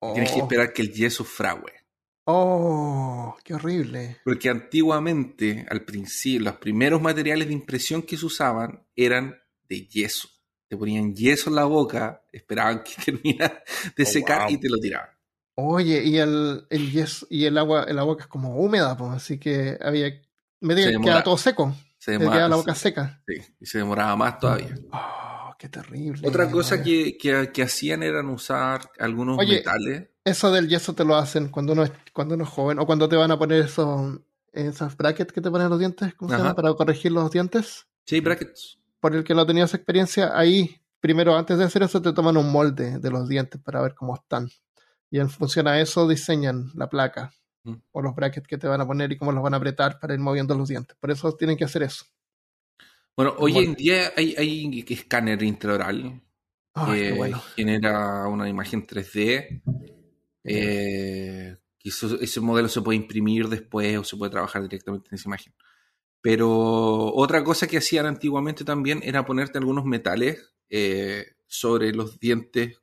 Tienes que oh. esperar que el yeso frague. Oh, qué horrible. Porque antiguamente, al principio, los primeros materiales de impresión que se usaban eran de yeso. Te ponían yeso en la boca, esperaban que terminara de oh, secar y te lo tiraban. Oye, y el, el yeso, y el agua, el agua es como húmeda, pues, así que había. Me que quedaba todo seco. Se demoraba, la boca seca. Sí, y se demoraba más todavía. Oh, qué terrible. Otra cosa que, que, hacían eran usar algunos metales. Eso del yeso te lo hacen cuando uno es, cuando uno es joven, o cuando te van a poner esos, esos brackets que te ponen los dientes, ¿cómo se llama? Para corregir los dientes. Sí, brackets. Por el que no tenías experiencia, ahí, primero, antes de hacer eso, te toman un molde de los dientes para ver cómo están. Y en función a eso diseñan la placa mm. o los brackets que te van a poner y cómo los van a apretar para ir moviendo los dientes. Por eso tienen que hacer eso. Bueno, hoy en día hay, hay escáner intraoral que genera una imagen 3D. Eh, ese modelo se puede imprimir después o se puede trabajar directamente en esa imagen. Pero otra cosa que hacían antiguamente también era ponerte algunos metales eh, sobre los dientes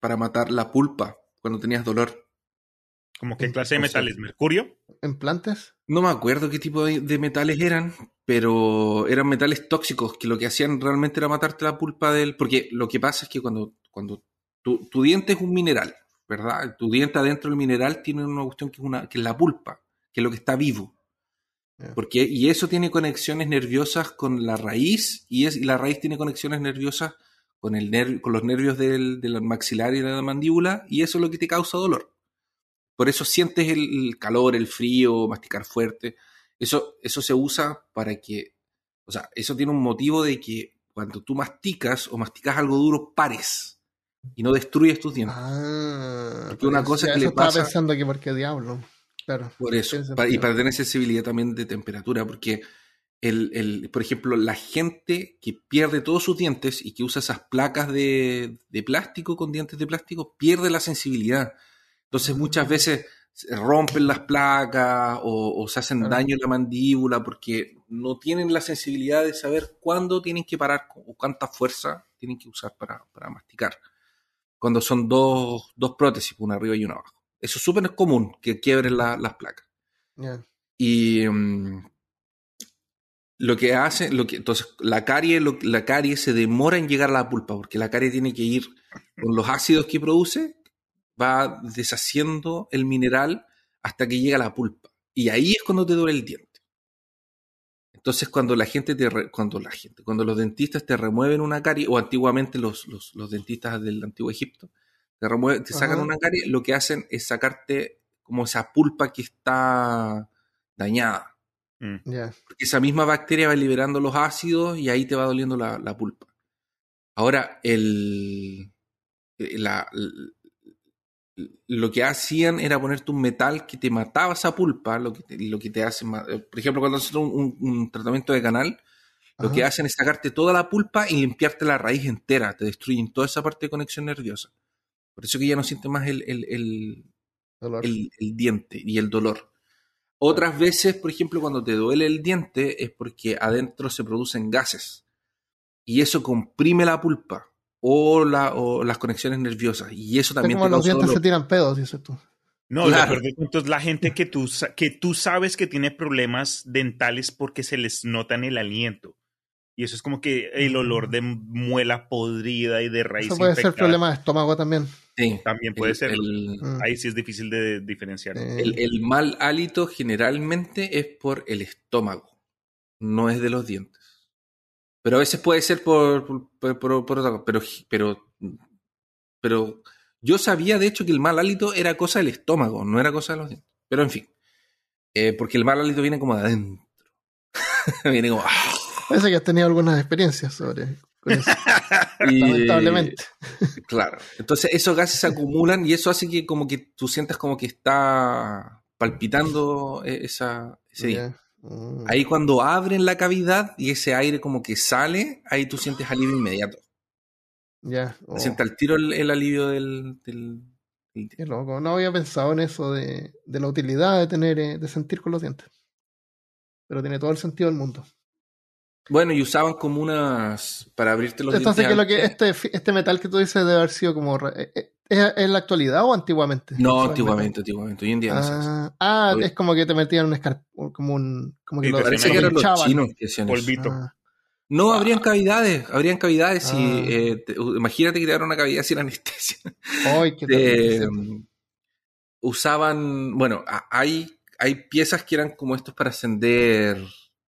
para matar la pulpa cuando tenías dolor. ¿Cómo qué clase de metales? ¿Mercurio? ¿Implantes? No me acuerdo qué tipo de, metales eran, pero eran metales tóxicos que lo que hacían realmente era matarte la pulpa del. Porque lo que pasa es que cuando, cuando tu, diente es un mineral, ¿verdad? Tu diente adentro del mineral tiene una cuestión que es, una, que es la pulpa, que es lo que está vivo. Porque, y eso tiene conexiones nerviosas con la raíz, y, es, y la raíz tiene conexiones nerviosas con, el con los nervios del, del, maxilar y de la mandíbula, y eso es lo que te causa dolor. Por eso sientes el, calor, el frío, masticar fuerte. Eso, eso se usa para que, o sea, eso tiene un motivo de que cuando tú masticas o masticas algo duro, pares y no destruyes tus dientes. Ah, porque una cosa que le pasa. Estaba pensando que por qué diablo. Claro. Por eso. y para tener sensibilidad también de temperatura, porque el, por ejemplo, la gente que pierde todos sus dientes y que usa esas placas de, plástico con dientes de plástico, pierde la sensibilidad. Entonces muchas veces rompen las placas o, se hacen daño en la mandíbula porque no tienen la sensibilidad de saber cuándo tienen que parar o cuánta fuerza tienen que usar para, masticar. Cuando son dos, prótesis, una arriba y una abajo. Eso es súper común que quiebren las placas. Y mm, lo que hace, lo que, entonces la carie, la carie se demora en llegar a la pulpa, porque la carie tiene que ir con los ácidos que produce, va deshaciendo el mineral hasta que llega a la pulpa. Y ahí es cuando te duele el diente. Entonces, cuando la gente te cuando la gente, cuando los dentistas te remueven una carie, o antiguamente los, los, dentistas del antiguo Egipto, te, remueven, te sacan una carie, lo que hacen es sacarte como esa pulpa que está dañada. Mm. Porque esa misma bacteria va liberando los ácidos y ahí te va doliendo la, pulpa. Ahora, el, eh, lo que hacían era ponerte un metal que te mataba esa pulpa, lo que te, lo que te hace, eh, por ejemplo, cuando haces un, tratamiento de canal, lo que hacen es sacarte toda la pulpa y limpiarte la raíz entera, te destruyen toda esa parte de conexión nerviosa. Por eso que ya no sientes más el, el, el diente y el dolor. Otras veces, por ejemplo, cuando te duele el diente es porque adentro se producen gases y eso comprime la pulpa o, la, o las conexiones nerviosas y eso también como los dientes se tiran pedos, dices tú. No, claro. entonces la gente que tú, que tú sabes que tiene problemas dentales porque se les nota en el aliento. Y eso es como que el olor de muela podrida y de raíz. Eso puede ser problema de estómago también. Sí. También puede ser. Mm. ahí sí es difícil de diferenciar. El, mal hálito generalmente es por el estómago, no es de los dientes. Pero a veces puede ser por, por, por, pero, pero, pero yo sabía de hecho que el mal hálito era cosa del estómago, no era cosa de los dientes. Pero en fin, eh, porque el mal hálito viene como de adentro. Viene como. ¡ah! Parece que has tenido algunas experiencias sobre eso. lamentablemente. Claro. Entonces esos gases se acumulan y eso hace que como que tú sientas como que está palpitando e-, esa, ese. Mm. Ahí cuando abren la cavidad y ese aire como que sale, ahí tú sientes alivio inmediato. Ya. Yeah. Sientes al tiro el, alivio del, del, Qué loco. No había pensado en eso de, de, la utilidad de tener, eh, de sentir con los dientes. Pero tiene todo el sentido del mundo. Bueno, y usaban como unas para abrirte los Entonces, dientes. Entonces, que lo que este, este metal que tú dices debe haber sido como eh, eh, ¿Es en la actualidad o antiguamente? No, antiguamente, antiguamente. Hoy en día ah, ah es como que te metían un escar como un como que lo, parece que eran los chinos que hacían Polvito. Ah. No, habrían cavidades, habrían cavidades y ah. eh, imagínate que te una cavidad sin anestesia. Ay, qué usaban, bueno, hay, hay piezas que eran como estos para ascender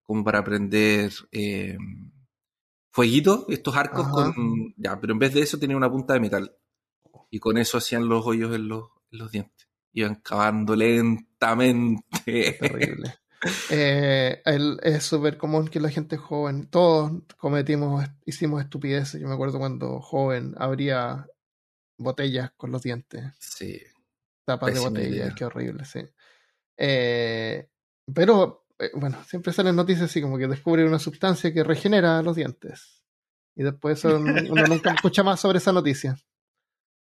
como para prender eh, fueguitos, estos arcos con. Ya, pero en vez de eso tenía una punta de metal. Y con eso hacían los hoyos en los, dientes. Iban cavando lentamente. Terrible. Eh, es súper común que la gente joven, todos cometimos, hicimos estupideces. Yo me acuerdo cuando joven abría botellas con los dientes. Sí. Tapas de botellas, qué horrible, sí. Eh, pero eh, bueno, siempre salen noticias así como que descubre una sustancia que regenera los dientes. Y después uno nunca escucha más sobre esa noticia.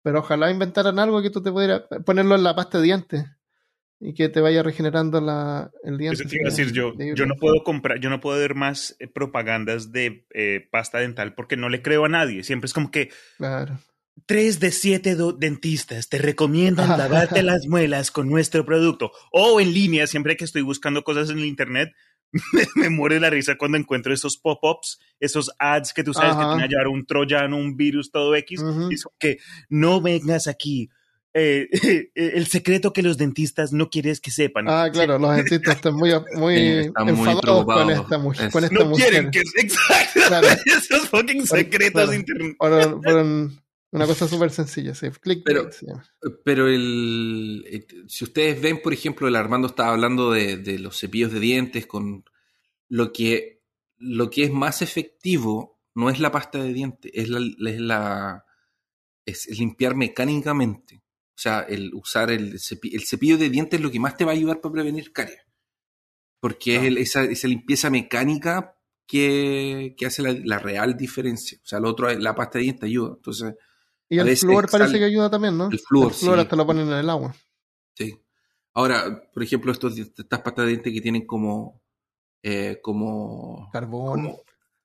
Pero ojalá inventaran algo que tú te pudieras ponerlo en la pasta de dientes y que te vaya regenerando la, el diente. Eso decir yo. Yo no puedo comprar, yo no puedo ver más eh, propagandas de eh, pasta dental porque no le creo a nadie. Siempre es como que claro. Tres de siete dentistas te recomiendan lavarte las muelas con nuestro producto. O en línea, siempre que estoy buscando cosas en el internet, me, muere la risa cuando encuentro esos pop-ups, esos ads que tú sabes que te van a llevar un troyano, un virus, todo X. que no vengas aquí. Eh, el secreto que los dentistas no quieres que sepan. Ah, claro, los dentistas están muy, muy enfadados con esta, mujer, con esta no quieren que... Exacto. Esos fucking secretos internet. Una cosa súper sencilla, sí. Click pero, pero el, eh, si ustedes ven, por ejemplo, el Armando estaba hablando de, los cepillos de dientes con lo que, lo que es más efectivo no es la pasta de dientes, es la, es la es limpiar mecánicamente. O sea, el usar el cepillo, el cepillo de dientes es lo que más te va a ayudar para prevenir caries. Porque es esa, esa, limpieza mecánica que, que hace la, la, real diferencia. O sea, lo otro, la pasta de dientes ayuda. Entonces, y el flúor parece que ayuda también, ¿no? El flúor, el flúor hasta lo ponen en el agua. Sí. Ahora, por ejemplo, estos, estas pastas de dientes que tienen como... Eh, como... Carbón.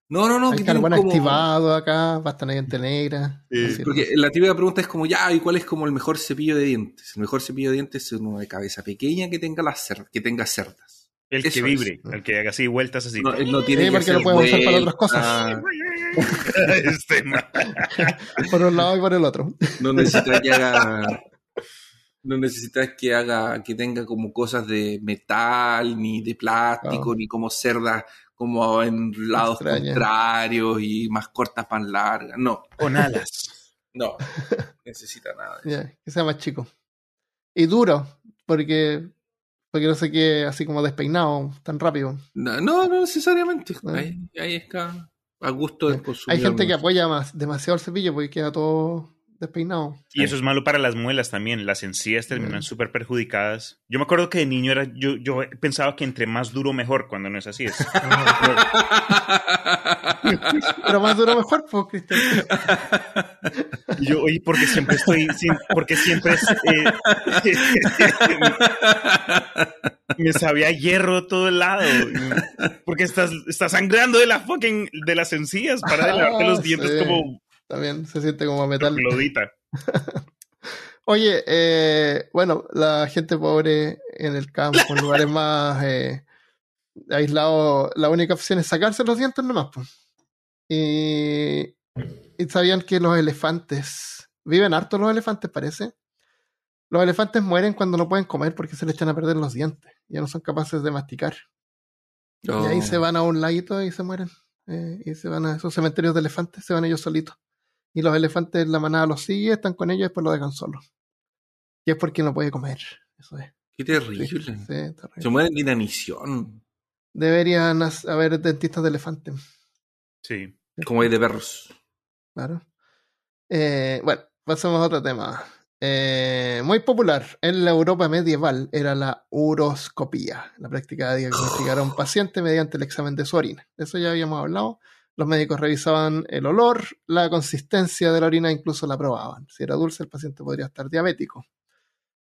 no, no, no. Hay carbón activado acá, pasta de diente negra. porque la típica pregunta es como, ya, ¿y cuál es como el mejor cepillo de dientes? El mejor cepillo de dientes es uno de cabeza pequeña que tenga, las que tenga cerdas. El que vibre, el que haga así vueltas así. No, no tiene sí, porque lo puede usar para otras cosas. Este, por un lado y por el otro. No necesitas que haga. No necesitas que haga, que tenga como cosas de metal, ni de plástico, ni como cerdas como en lados contrarios y más cortas, más largas. No. Con alas. No. necesita nada. que sea más chico. Y duro, porque porque no sé qué, así como despeinado tan rápido. No, no, necesariamente. Ah. Ahí, ahí está a gusto del consumidor. Hay gente que apoya más, demasiado el cepillo porque queda todo despeinado. Y eso es malo para las muelas también. Las encías terminan súper perjudicadas. Yo me acuerdo que de niño era, yo, yo pensaba que entre más duro mejor, cuando no es así. Es. Pero más duro mejor, pues, Cristian. Yo, oye, porque siempre estoy, porque siempre es, eh, me sabía hierro todo el lado. Porque estás, estás sangrando de la fucking, de las encías para lavarte los dientes como también se siente como metal. Clodita. Oye, eh, bueno, la gente pobre en el campo, en lugares más eh, aislados, la única opción es sacarse los dientes nomás. Pues. Y, y sabían que los elefantes, viven hartos los elefantes, parece. Los elefantes mueren cuando no pueden comer porque se le echan a perder los dientes. Ya no son capaces de masticar. Y ahí se oh. van a un laguito y se mueren. Eh, y se van a esos cementerios de elefantes, se van ellos solitos y los elefantes, la manada los sigue, están con ellos y después lo dejan solos. Y es porque no puede comer. Eso es. Qué terrible. Se mueren de inanición. Deberían haber dentistas de elefante. Sí. Como hay de perros. Claro. Eh, bueno, pasemos a otro tema. Eh, muy popular en la Europa medieval era la uroscopía, la práctica de diagnosticar a un paciente mediante el examen de su orina. De eso ya habíamos hablado. Los médicos revisaban el olor, la consistencia de la orina, incluso la probaban. Si era dulce, el paciente podría estar diabético.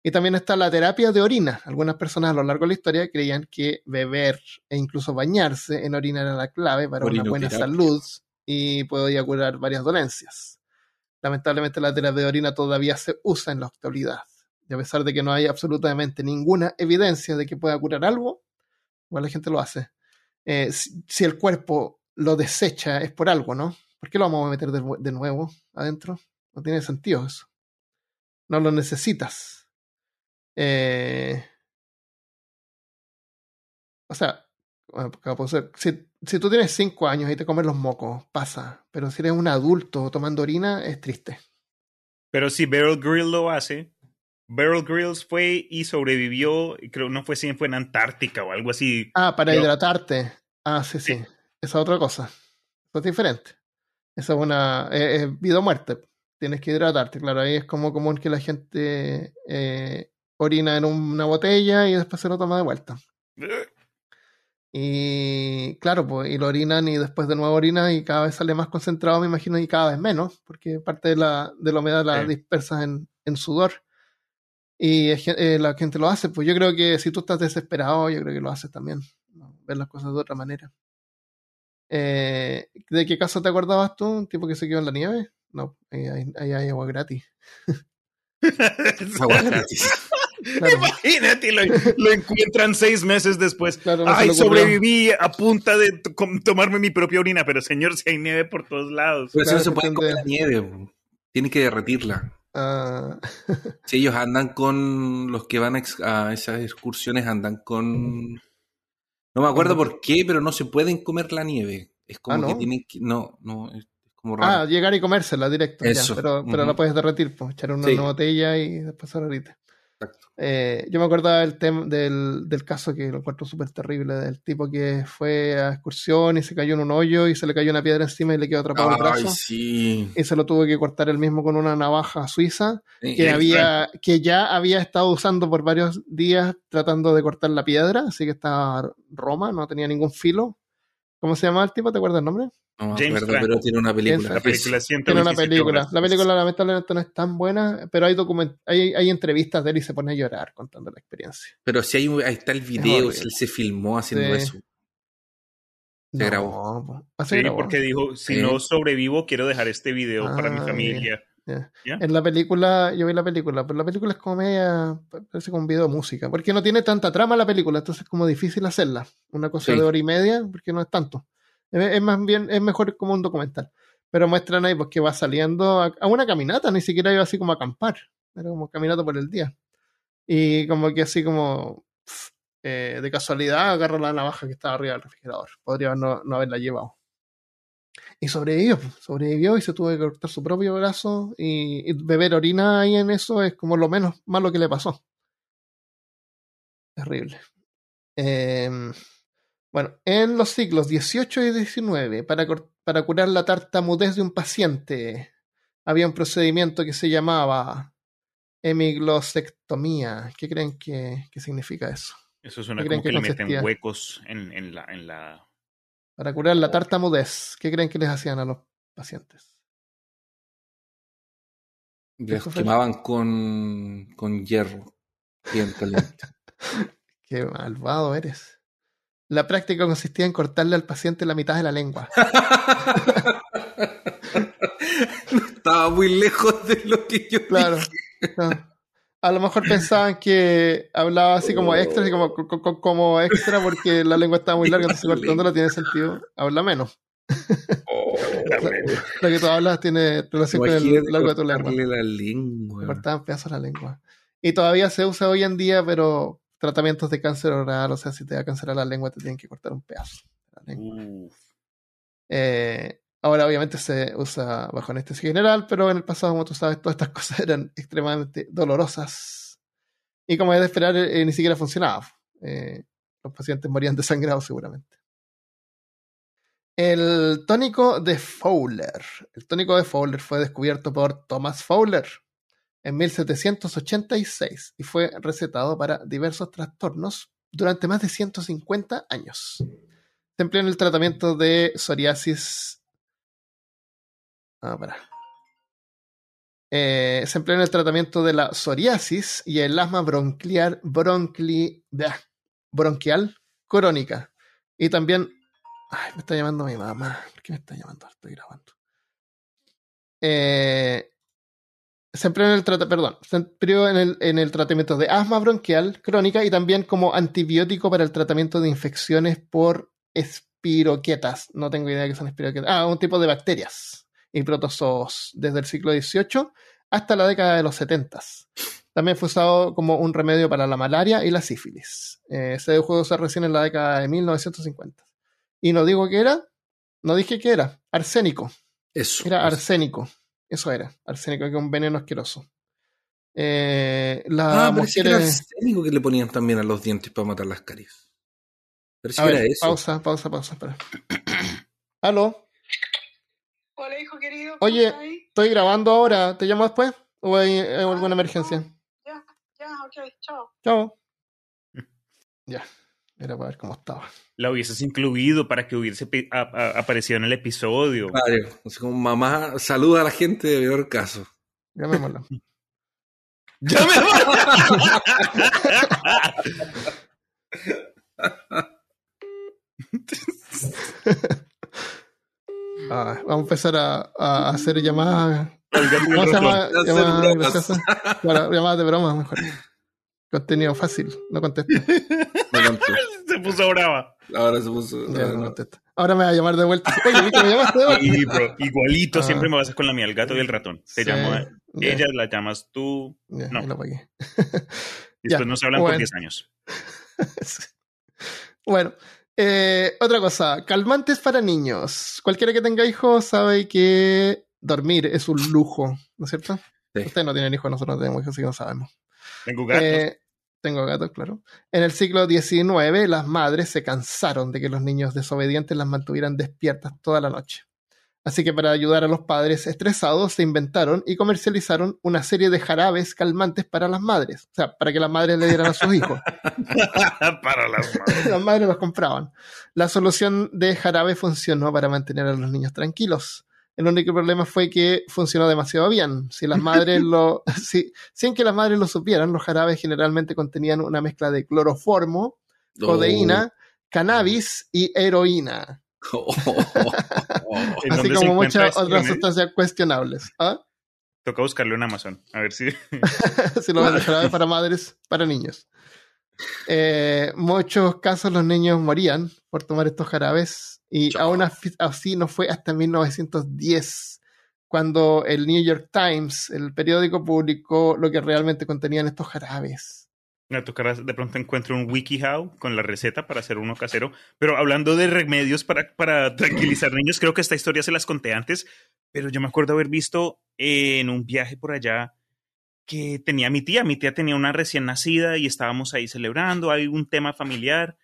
Y también está la terapia de orina. Algunas personas a lo largo de la historia creían que beber e incluso bañarse en orina era la clave para una buena salud y podía curar varias dolencias. Lamentablemente la terapia de orina todavía se usa en la actualidad. Y a pesar de que no hay absolutamente ninguna evidencia de que pueda curar algo, igual la gente lo hace. Eh, si, el cuerpo lo desecha es por algo, ¿no? ¿Por qué lo vamos a meter de nuevo adentro? No tiene sentido eso. No lo necesitas. Eh, o sea, si, si, tú tienes 5 años y te comes los mocos, pasa. Pero si eres un adulto tomando orina, es triste. Pero si Beryl Grill lo hace, Beryl Grills fue y sobrevivió, creo no fue si fue en Antártica o algo así. Ah, para hidratarte. Ah, sí, sí, Esa es otra cosa. Eso es diferente. Eso es una. vida o muerte. Tienes que hidratarte, claro. Ahí es como común que la gente eh, orina en una botella y después se lo toma de vuelta. Y claro, pues, y lo orinan y después de nuevo orina y cada vez sale más concentrado, me imagino, y cada vez menos, porque parte de la, de la humedad la dispersas en, en, sudor. Y eh, la gente lo hace, pues yo creo que si tú estás desesperado, yo creo que lo haces también, ver las cosas de otra manera. Eh, ¿De qué caso te acordabas tú? ¿Un tipo que se quedó en la nieve? No, ahí hay, agua gratis. agua gratis. Imagínate, lo, encuentran seis meses después. Ay, sobreviví a punta de tomarme mi propia orina, pero señor, si hay nieve por todos lados. Pues eso se puede comer la nieve, tiene que derretirla. Ah. si ellos andan con los que van a, esas excursiones, andan con. No me acuerdo por qué, pero no se pueden comer la nieve. Es como ah, que tienen que. No, no, es como raro. Ah, llegar y comérsela directo. pero, pero la puedes derretir, pues, echar una, botella y después ahorita. Eh, yo me acuerdo del, del, del, caso que lo encuentro súper terrible, del tipo que fue a excursión y se cayó en un hoyo y se le cayó una piedra encima y le quedó atrapado el brazo. Y se lo tuvo que cortar él mismo con una navaja suiza que, había, que ya había estado usando por varios días tratando de cortar la piedra, así que estaba Roma, no tenía ningún filo. ¿Cómo se llama el tipo? ¿Te acuerdas el nombre? No James pero tiene una película. La película tiene una película. La película lamentablemente no es tan buena, pero hay, document hay, hay entrevistas de él y se pone a llorar contando la experiencia. Pero si hay ahí está el video, él se filmó haciendo eso. Se grabó. Sí, porque dijo, si no sobrevivo, quiero dejar este video para mi En la película, yo vi la película, pero la película es como media, parece como un video de música, porque no tiene tanta trama la película, entonces es como difícil hacerla. Una cosa de hora y media, porque no es tanto. Es, más bien, es mejor como un documental. Pero muestran ahí pues que va saliendo a, una caminata, ni siquiera iba así como a acampar. Era como caminata por el día. Y como que así como eh, de casualidad agarra la navaja que estaba arriba del refrigerador. Podría no, haberla llevado. Y sobrevivió, pues, sobrevivió y se tuvo que cortar su propio brazo. Y, beber orina ahí en eso es como lo menos malo que le pasó. Terrible. Eh, bueno, en los siglos XVIII y XIX, para, para curar la tartamudez de un paciente, había un procedimiento que se llamaba hemiglosectomía. ¿Qué creen que, significa eso? Eso suena como que, le meten huecos en, la, en la... Para curar la tartamudez, ¿qué creen que les hacían a los pacientes? Les quemaban con, con hierro bien caliente. Qué malvado eres. La práctica consistía en cortarle al paciente la mitad de la lengua. estaba muy lejos de lo que yo Claro. A lo mejor pensaban que hablaba así como extra, así como, como extra porque la lengua estaba muy larga, entonces cortándola tiene sentido. Habla menos. Oh, lo que tú hablas tiene relación con el largo de tu lengua. La lengua. Cortaban pedazos la lengua. Y todavía se usa hoy en día, pero tratamientos de cáncer oral, o sea, si te da cáncer a la lengua, te tienen que cortar un pedazo de la lengua. Eh, ahora, obviamente, se usa bajo anestesia general, pero en el pasado, como tú sabes, todas estas cosas eran extremadamente dolorosas. Y como es de esperar, eh, ni siquiera funcionaba. Eh, los pacientes morían desangrados seguramente. El tónico de Fowler. El tónico de Fowler fue descubierto por Thomas Fowler en 1786 y fue recetado para diversos trastornos durante más de 150 años. Se empleó en el tratamiento de psoriasis. Ah, para. Eh, se empleó en el tratamiento de la psoriasis y el asma bronquial, bronquial crónica. Y también. Ay, me está llamando mi mamá. ¿Por qué me está llamando? Estoy grabando. Eh, se empleó en el, perdón, se en el, en el tratamiento de asma bronquial crónica y también como antibiótico para el tratamiento de infecciones por espiroquetas. No tengo idea de qué son espiroquetas. Ah, un tipo de bacterias y protozoos desde el siglo XVIII hasta la década de los 70. También fue usado como un remedio para la malaria y la sífilis. Eh, se dejó de usar recién en la década de 1950. Y no digo que era, no dije que era, arsénico. Eso. Era arsénico. Eso era, arsénico, que es un veneno asqueroso. Eh, la ah, mujer era arsénico que le ponían también a los dientes para matar las caries. Pero si era eso. Pausa, pausa, pausa, espera. ¿Aló? Hola, hijo querido. Oye, estoy grabando ahora. ¿Te llamo después? ¿O hay, alguna ah, emergencia? Ya, ya, ok, chao. Chao. ya, era para ver cómo estaba. La hubieses incluido para que hubiese aparecido en el episodio. Claro, así como mamá saluda a la gente de peor caso. Llamémosla. ¡Llamémosla! Ah, vamos a empezar a, hacer llamadas. ¿Cómo se llama? Llamadas llamadas de broma, mejor. Contenido fácil, no contesto. se puso brava. Ahora se puso. Ahora me va a llamar de vuelta. Oye, ¿viste? me llamaste de vuelta. igualito, ah. siempre me vas a con la mía, el gato y el ratón. Te llamo, ella la llamas tú. no. Lo pagué. Después no se hablan por 10 años. bueno, eh, otra cosa, calmantes para niños. Cualquiera que tenga hijos sabe que dormir es un lujo, ¿no es cierto? Ustedes no tienen hijos, nosotros no tenemos hijos, así que no sabemos. Tengo gatos. Eh, tengo gatos, claro. En el siglo XIX, las madres se cansaron de que los niños desobedientes las mantuvieran despiertas toda la noche. Así que para ayudar a los padres estresados se inventaron y comercializaron una serie de jarabes calmantes para las madres. O sea, para que las madres le dieran a sus hijos. para las madres. las madres los compraban. La solución de jarabe funcionó para mantener a los niños tranquilos. El único problema fue que funcionó demasiado bien. Si las madres lo, si, sin que las madres lo supieran, los jarabes generalmente contenían una mezcla de cloroformo, codeína, oh. cannabis y heroína. Así como muchas otras sustancias cuestionables. ¿Ah? Toca buscarlo en Amazon, a ver si. si lo van para madres, para niños. Eh, muchos casos los niños morían por tomar estos jarabes y aún así no fue hasta 1910 cuando el New York Times, el periódico, publicó lo que realmente contenían estos jarabes. Me tocará de pronto encuentro un WikiHow con la receta para hacer uno casero. Pero hablando de remedios para, para tranquilizar niños, creo que esta historia se las conté antes, pero yo me acuerdo haber visto en un viaje por allá que tenía mi tía. Mi tía tenía una recién nacida y estábamos ahí celebrando, hay un tema familiar.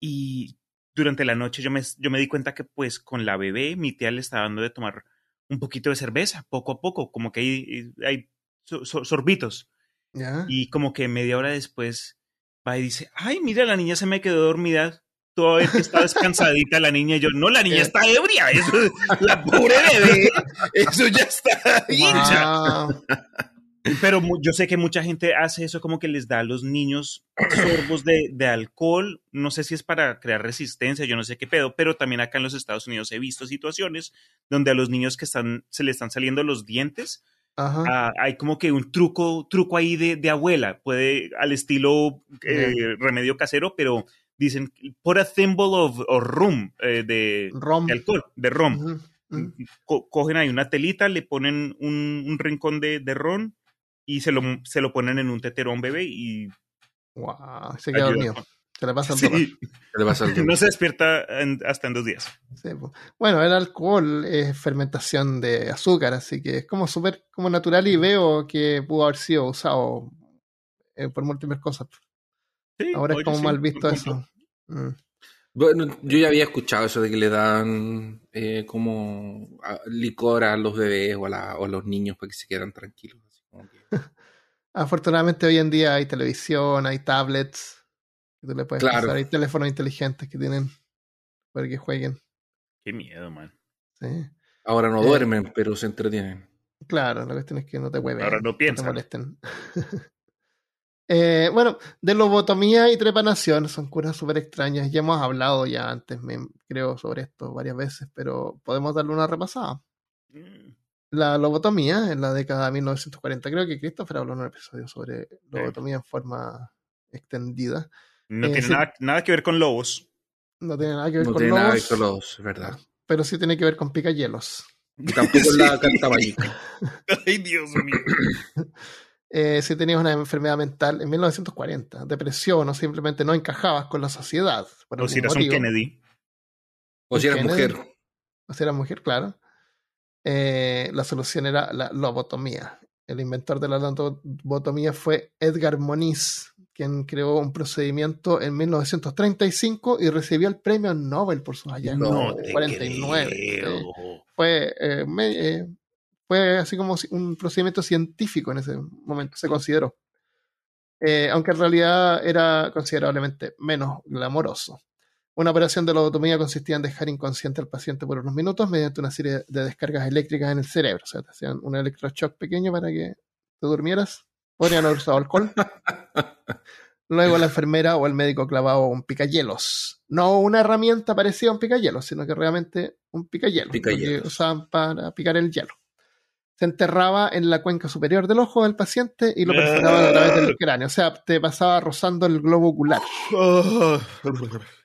Y durante la noche yo me, yo me di cuenta que pues con la bebé mi tía le estaba dando de tomar un poquito de cerveza, poco a poco, como que hay, hay sorbitos. Y como que media hora después va y dice, ay, mira, la niña se me quedó dormida. Todavía que está descansadita la niña. Y yo, no, la niña está ebria. Eso, la pobre bebé. Eso ya está hincha. Pero yo sé que mucha gente hace eso como que les da a los niños sorbos de, de, alcohol. No sé si es para crear resistencia, yo no sé qué pedo, pero también acá en los Estados Unidos he visto situaciones donde a los niños que están, se le están saliendo los dientes, Ah, hay como que un truco, truco ahí de, de abuela, puede al estilo eh, remedio casero, pero dicen put a thimble of, rum eh, de, alcohol, de rom. cogen ahí una telita, le ponen un, un rincón de, de, ron y se lo, se lo ponen en un teterón bebé y... Wow, se queda dormido. Se le pasa el No se despierta hasta en dos días. Bueno, el alcohol es fermentación de azúcar, así que es como súper como natural y veo que pudo haber sido usado eh, por múltiples cosas. Ahora es como mal visto eso. Mm. Bueno, yo ya había escuchado eso de que le dan eh, como licor a los bebés o a, los niños para que se quedan tranquilos. Afortunadamente hoy en día hay televisión, hay tablets, que tú le puedes claro. hay teléfonos inteligentes que tienen para que jueguen. Qué miedo, man. Sí. Ahora no eh, duermen, pero se entretienen. Claro, la cuestión es que no te hueven. Ahora no piensan. No te molesten. Eh, bueno, de lobotomía y trepanación son curas súper extrañas. Ya hemos hablado ya antes, me, creo, sobre esto varias veces, pero podemos darle una repasada. Mm. La lobotomía en la década de 1940, creo que Christopher habló en un episodio sobre lobotomía en forma extendida. No tiene eh, nada, que ver con lobos. No tiene nada que ver con tiene lobos. Nada que ver con lobos, es verdad. Pero sí tiene que ver con picayelos. Y tampoco la carta Ay, Dios mío. eh, si tenías una enfermedad mental en 1940, depresión o simplemente no encajabas con la sociedad. o si eras un Kennedy. O si eras mujer. O si eras mujer, claro. Eh, la solución era la lobotomía. El inventor de la lobotomía fue Edgar Moniz, quien creó un procedimiento en 1935 y recibió el premio Nobel por sus hallazgos. No 49. Fue eh, eh, fue así como un procedimiento científico en ese momento, se consideró. Eh, aunque en realidad era considerablemente menos glamoroso. Una operación de lobotomía consistía en dejar inconsciente al paciente por unos minutos mediante una serie de descargas eléctricas en el cerebro. O sea, te hacían un electroshock pequeño para que te durmieras. Podrían haber usado alcohol. Luego la enfermera o el médico clavaba un picayelos. No una herramienta parecida a un picayelos, sino que realmente un picayelos. Que usaban para picar el hielo se enterraba en la cuenca superior del ojo del paciente y lo perforaba a través del cráneo. O sea, te pasaba rozando el globo ocular.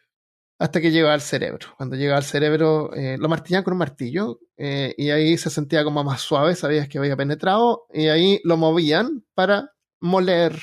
hasta que llegaba al cerebro. Cuando llegaba al cerebro, eh, lo martillaban con un martillo eh, y ahí se sentía como más suave, sabías que había penetrado, y ahí lo movían para moler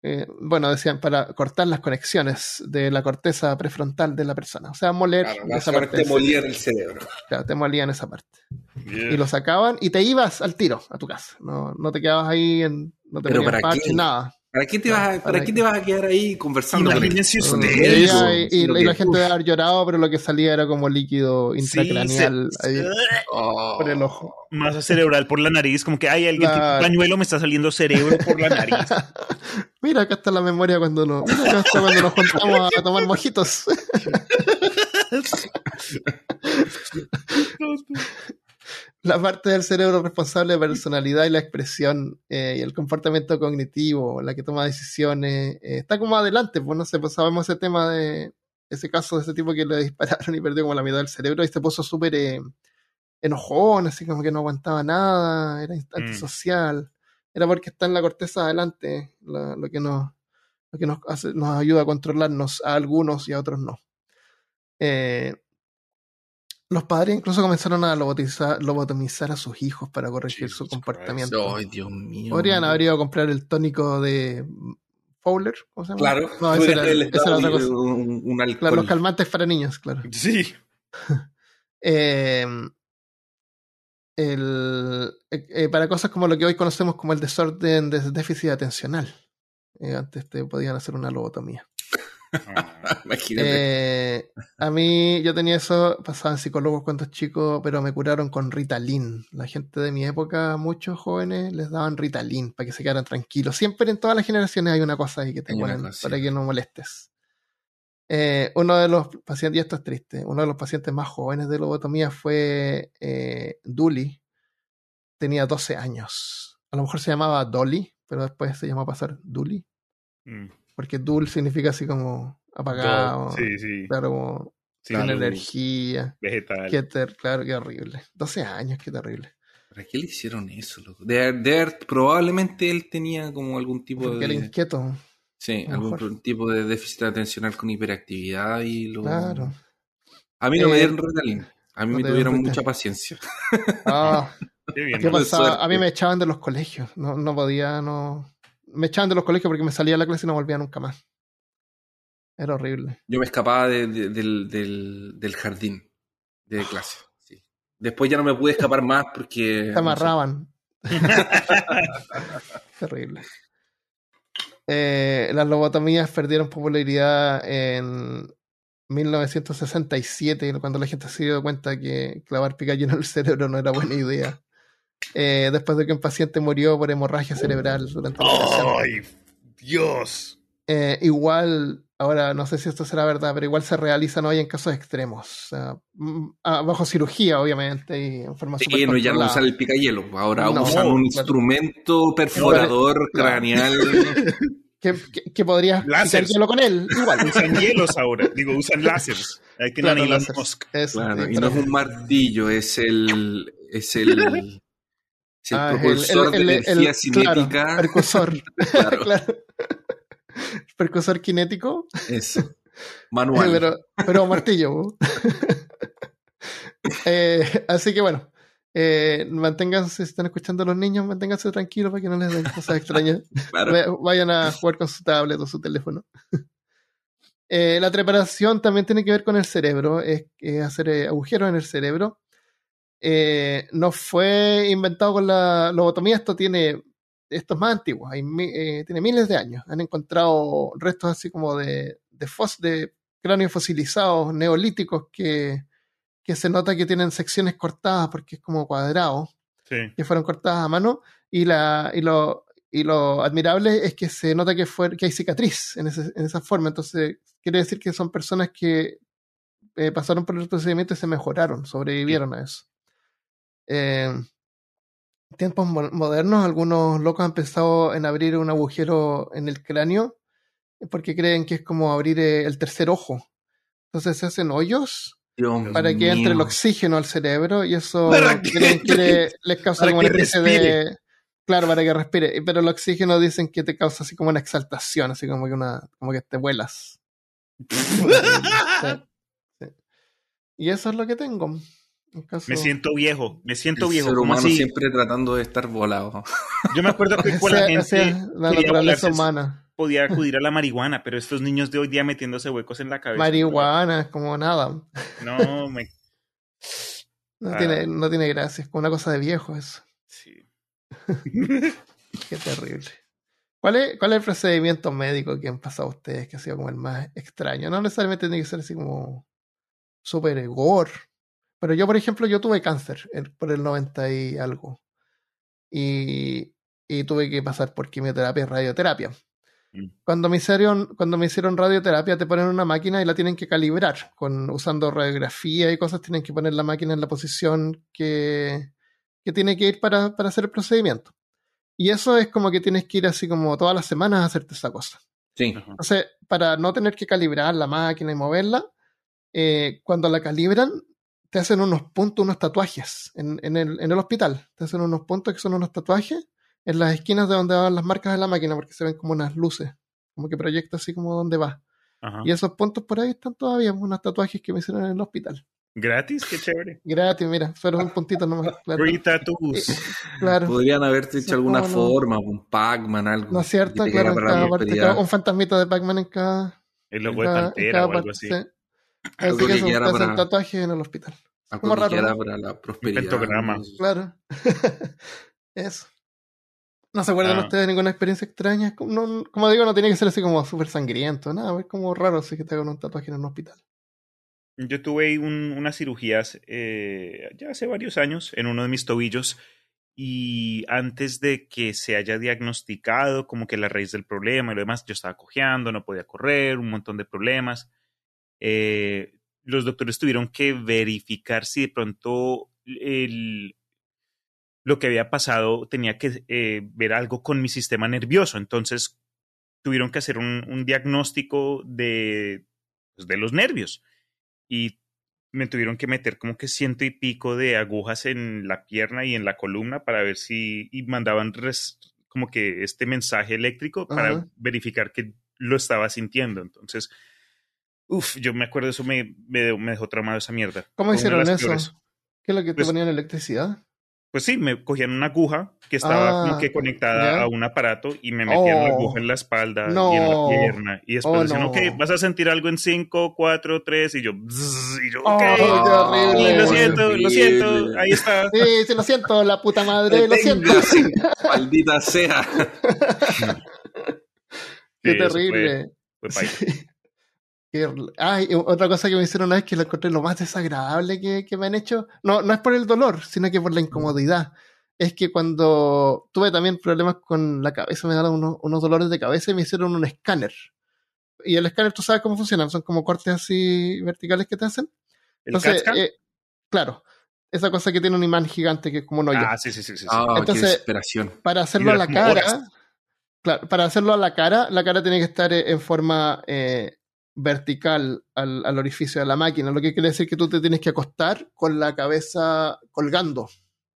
eh, bueno, decían para cortar las conexiones de la corteza prefrontal de la persona. O sea, moler esa parte. Te molían el cerebro. Claro, te molían esa parte. Y lo sacaban y te ibas al tiro a tu casa. No, no te quedabas ahí, en, no te parche, nada. ¿Para qué te, vas, a, ¿para, qué te vas a quedar ahí conversando? Imagínense ustedes. Y, y, la gente debe haber llorado, pero lo que salía era como líquido intracraneal ahí, oh. por el ojo. Masa cerebral por la nariz, como que hay alguien, claro. pañuelo me está saliendo cerebro por la nariz. Mira, acá está la memoria cuando, nos, mira, acá cuando nos juntamos a tomar mojitos. la parte del cerebro responsable de personalidad y la expresión eh, y el comportamiento cognitivo, la que toma decisiones, eh, está como adelante, pues no sé, pues sabemos ese tema de ese caso de ese tipo que le dispararon y perdió como la mitad del cerebro y se puso súper eh, enojón, así como que no aguantaba nada, era mm. antisocial, era porque está en la corteza adelante lo que nos, lo que nos, hace, nos ayuda a controlarnos a algunos y a otros no. Eh, los padres incluso comenzaron a lobotomizar a sus hijos para corregir su comportamiento. Ay, Dios mío. Podrían haber ido a comprar el tónico de Fowler, ¿cómo se llama? Claro, no, ese era, otra cosa. Un, claro, los calmantes para niños, claro. Sí. Em, el, eh, eh, para cosas como lo que hoy conocemos como el desorden de déficit atencional. Eh, antes te podían hacer una lobotomía. Ah, eh, a mí, yo tenía eso, pasaba en psicólogos cuando chico, pero me curaron con Ritalin. La gente de mi época, muchos jóvenes, les daban Ritalin para que se quedaran tranquilos. Siempre en todas las generaciones hay una cosa ahí que te ponen para que no molestes. Eh, uno de los pacientes, y esto es triste, uno de los pacientes más jóvenes de lobotomía fue eh, Dully. Tenía 12 años. A lo mejor se llamaba Dolly, pero después se llamó a pasar Dully. Mm porque dul significa así como apagado. Sí, sí. Claro, como sin energía. Vegetal. Qué claro, qué horrible. 12 años, qué terrible. ¿Para qué le hicieron eso, loco? De, probablemente él tenía como algún tipo porque de. Era inquieto. Sí, algún tipo de déficit atencional con hiperactividad y lo. Claro. A mí no me eh, dieron Ritalin. A mí me tuvieron mucha paciencia. Ah, ¿Qué, pasaba? A mí me echaban de los colegios. No, no podía, no me echaban de los colegios porque me salía a la clase y no volvía nunca más. Era horrible. Yo me escapaba del, del, jardín de clase. Sí. Después ya no me pude escapar más porque... Te amarraban. Terrible. Eh, las lobotomías perdieron popularidad en, 1967, cuando la gente se dio cuenta que clavar picayo en el cerebro no era buena idea. Eh, después de que un paciente murió por hemorragia cerebral durante la ¡Ay, Dios! Eh, igual, ahora no sé si esto será verdad, pero igual se realizan hoy en casos extremos. Mm, ah, bajo cirugía, obviamente, y en forma Sí, no, ya no usan el picayelo, ahora usan un instrumento perforador craneal. que, que, podrías hielo con él. Igual. Usan hielos ahora, digo, usan láseres. Hay que claro, no claro, y no es un martillo, es el. Es el. Es el ah, propulsor de energía cinética. Claro, percursor. claro. claro. Percursor kinético. Eso. Manual. pero, pero martillo. eh, así que bueno. Eh, manténganse, si están escuchando a los niños, manténganse tranquilos para que no les den cosas extrañas. Vayan a jugar con su tablet o su teléfono. Eh, la preparación también tiene que ver con el cerebro, es, hacer agujeros en el cerebro. No fue inventado con la lobotomía, esto tiene, esto es más antiguo, tiene miles de años. Han encontrado restos así como de, de, fos, de cráneos fosilizados, neolíticos, que, que se nota que tienen secciones cortadas porque es como cuadrado, que fueron cortadas a mano, y, la, y, lo, y lo admirable es que se nota que, fue, que hay cicatriz en, esa forma, entonces quiere decir que son personas que eh, pasaron por el procedimiento y se mejoraron, sobrevivieron a eso. Eh, tiempos modernos, algunos locos han pensado en abrir un agujero en el cráneo porque creen que es como abrir eh, el tercer ojo. Entonces se hacen hoyos para que entre el oxígeno al cerebro y eso que les causa como una especie de claro para que respire. Pero el oxígeno dicen que te causa así como una exaltación así como que una como que te vuelas. Y eso es lo que tengo me siento viejo, me siento el viejo. Ser humano siempre tratando de estar volado. Yo me acuerdo que con la gente la naturaleza humana podía acudir a la marihuana, pero estos niños de hoy día metiéndose huecos en la cabeza. Marihuana, es como nada. No, me... no, tiene, no tiene gracia, es como una cosa de viejo eso. Sí. Qué terrible. ¿Cuál es, ¿Cuál es el procedimiento médico que han pasado ustedes que ha sido como el más extraño? No necesariamente tiene que ser así como súper gore. Pero yo, por ejemplo, yo tuve cáncer por el 90 y algo. Y, y tuve que pasar por quimioterapia y radioterapia. Mm. Cuando me, hicieron, cuando me hicieron radioterapia te ponen una máquina y la tienen que calibrar. Con, usando radiografía y cosas tienen que poner la máquina en la posición que, que tiene que ir para, para, hacer el procedimiento. Y eso es como que tienes que ir así como todas las semanas a hacerte esa cosa. Sí. Entonces, para no tener que calibrar la máquina y moverla, eh, cuando la calibran, te hacen unos puntos, unos tatuajes en, en, el, en el hospital. Te hacen unos puntos que son unos tatuajes en las esquinas de donde van las marcas de la máquina, porque se ven como unas luces, como que proyecta así como donde va. Y esos puntos por ahí están todavía, unos tatuajes que me hicieron en el hospital. ¿Gratis? Qué chévere. Gratis, mira, fueron un puntito nomás. Claro. Free tattoos. Eh, claro. Podrían haberte hecho alguna forma, un Pac-Man, algo. ¿No es cierto? Claro, en cada parte, un fantasmita de Pac-Man en cada. El logo de Pantera o algo así. Así que, eso, para... tatuajes en el hospital. Como raro. para la prosperidad. Claro. eso. ¿No se acuerdan ah. ustedes de ninguna experiencia extraña? Como, como digo, no tiene que ser así como súper sangriento, nada, es como raro así que te hagan un tatuaje en un hospital. Yo tuve unas cirugías eh, ya hace varios años en uno de mis tobillos y antes de que se haya diagnosticado como que la raíz del problema y lo demás, yo estaba cojeando, no podía correr, un montón de problemas. Eh, los doctores tuvieron que verificar si de pronto el, lo que había pasado tenía que eh, ver algo con mi sistema nervioso. Entonces tuvieron que hacer un, diagnóstico de, pues, de los nervios y me tuvieron que meter como que ciento y pico de agujas en la pierna y en la columna para ver si y mandaban como que este mensaje eléctrico para verificar que lo estaba sintiendo. Entonces, uff, yo me acuerdo eso me, me, dejó traumado esa mierda. ¿Cómo hicieron eso? ¿Qué es lo que te pues ponían electricidad? pues sí, me cogían una aguja que estaba como que ah, conectada a un aparato y me metían la aguja en la espalda y en la pierna. Y después oh, decían, ok, vas a sentir algo en 5, 4, 3 y yo, y yo, ok, lo siento, lo siento, ahí está. Sí, sí, lo siento, la puta madre, lo siento. Maldita sea. Qué terrible. Fue, ah, otra cosa que me hicieron una vez que lo encontré lo más desagradable que, me han hecho. No, no es por el dolor, sino que por la incomodidad. Es que cuando tuve también problemas con la cabeza, me daban unos, unos dolores de cabeza y me hicieron un escáner. Y el escáner, tú sabes cómo funciona, son como cortes así verticales que te hacen. Entonces, eh, claro, esa cosa que tiene un imán gigante que es como un hoyo. Ah, sí, sí, sí. sí. Ah, Entonces, para hacerlo a la cara, claro, para hacerlo a la cara, la cara tiene que estar eh, en forma eh, vertical al, orificio de la máquina, lo que quiere decir que tú te tienes que acostar con la cabeza colgando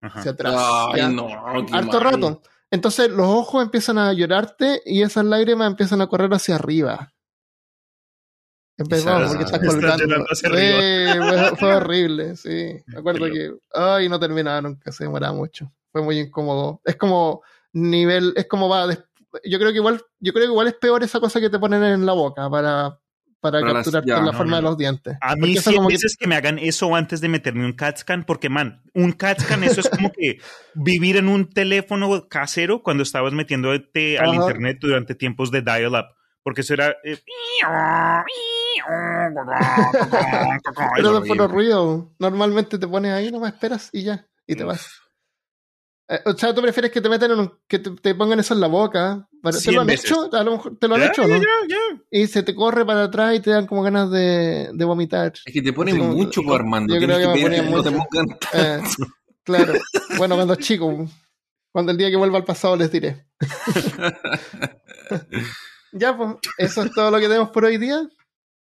hacia atrás. Ay, no, Harto rato. Entonces los ojos empiezan a llorarte y esas lágrimas empiezan a correr hacia arriba. Empezamos porque estás colgando. fue, horrible, sí. Me acuerdo que, ay, no terminaba nunca, se demoraba mucho. Fue muy incómodo. Es como nivel, es como va, yo creo que igual, yo creo que igual es peor esa cosa que te ponen en la boca para, para, capturar la forma de los dientes. A mí sí veces que... me hagan eso antes de meterme un CAT scan, porque man, un CAT scan eso es como que vivir en un teléfono casero cuando estabas metiéndote al internet durante tiempos de dial-up, porque eso era... Eh, Pero de los ruido. Normalmente te pones ahí, no me esperas y ya, y te vas. Eh, o sea, tú prefieres que te metan en que te, pongan eso en la boca. ¿Te lo han hecho? A lo mejor te lo han hecho, ¿no? Y se te corre para atrás y te dan como ganas de, de vomitar. Es que te ponen mucho, por Armando. Yo creo que, me ponen mucho. Eh, claro. Bueno, cuando chico. Cuando el día que vuelva al pasado les diré. ya, pues, eso es todo lo que tenemos por hoy día.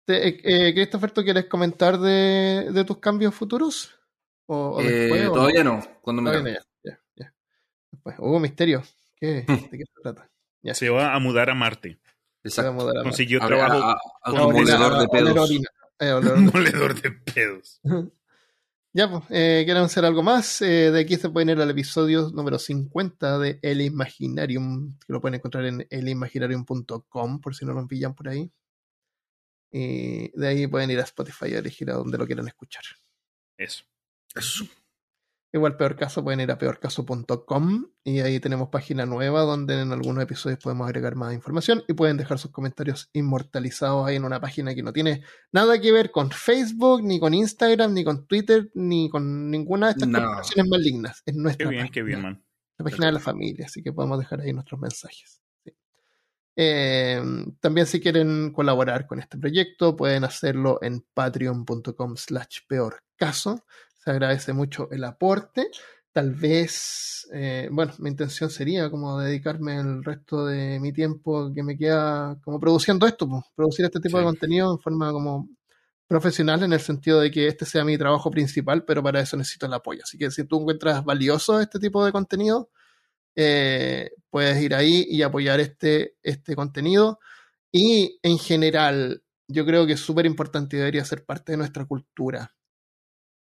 Eh, eh, Christopher, ¿tú quieres comentar de, de tus cambios futuros? ¿O, eh, todavía no, cuando me. Después, hubo misterio. ¿Qué, ¿De qué se trata? Ya. Se va a mudar a Marte. Exacto. A Consiguió trabajo como moledor de pedos. moledor de pedos. Ya, pues, eh, ¿quieren hacer algo más? Eh, de aquí se pueden ir al episodio número 50 de El Imaginarium, que lo pueden encontrar en elimaginarium.com, por si no lo pillan por ahí. Y de ahí pueden ir a Spotify a elegir a donde lo quieran escuchar. Eso. Eso. Igual peor caso pueden ir a peorcaso.com y ahí tenemos página nueva donde en algunos episodios podemos agregar más información y pueden dejar sus comentarios inmortalizados ahí en una página que no tiene nada que ver con Facebook, ni con Instagram, ni con Twitter, ni con ninguna de estas no. malignas. Es nuestra qué bien, página, qué bien, man. La página de la familia, así que podemos dejar ahí nuestros mensajes. Eh, también si quieren colaborar con este proyecto pueden hacerlo en patreon.com slash peor caso. Se agradece mucho el aporte. Tal vez, eh, bueno, mi intención sería como dedicarme el resto de mi tiempo que me queda como produciendo esto, pues, producir este tipo de contenido en forma como profesional en el sentido de que este sea mi trabajo principal, pero para eso necesito el apoyo. Así que si tú encuentras valioso este tipo de contenido, eh, puedes ir ahí y apoyar este, este contenido. Y en general, yo creo que es súper importante y debería ser parte de nuestra cultura.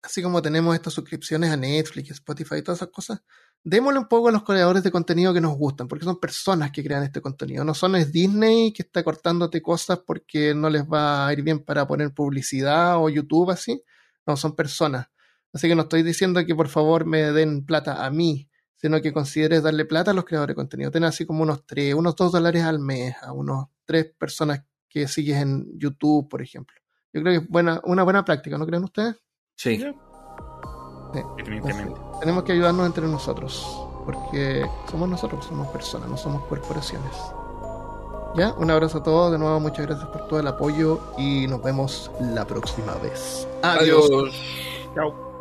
Así como tenemos estas suscripciones a Netflix, Spotify y todas esas cosas, démosle un poco a los creadores de contenido que nos gustan, porque son personas que crean este contenido. No son es Disney que está cortándote cosas porque no les va a ir bien para poner publicidad o YouTube así. No, son personas. Así que no estoy diciendo que por favor me den plata a mí, sino que consideres darle plata a los creadores de contenido. Ten así como unos tres, unos dos dólares al mes a unos tres personas que sigues en YouTube, por ejemplo. Yo creo que es buena, una buena práctica, ¿no creen ustedes? Sí. Definitivamente. tenemos que ayudarnos entre nosotros, porque somos nosotros, somos personas, no somos corporaciones. Ya, un abrazo a todos, de nuevo muchas gracias por todo el apoyo y nos vemos la próxima vez. Adiós. Chao.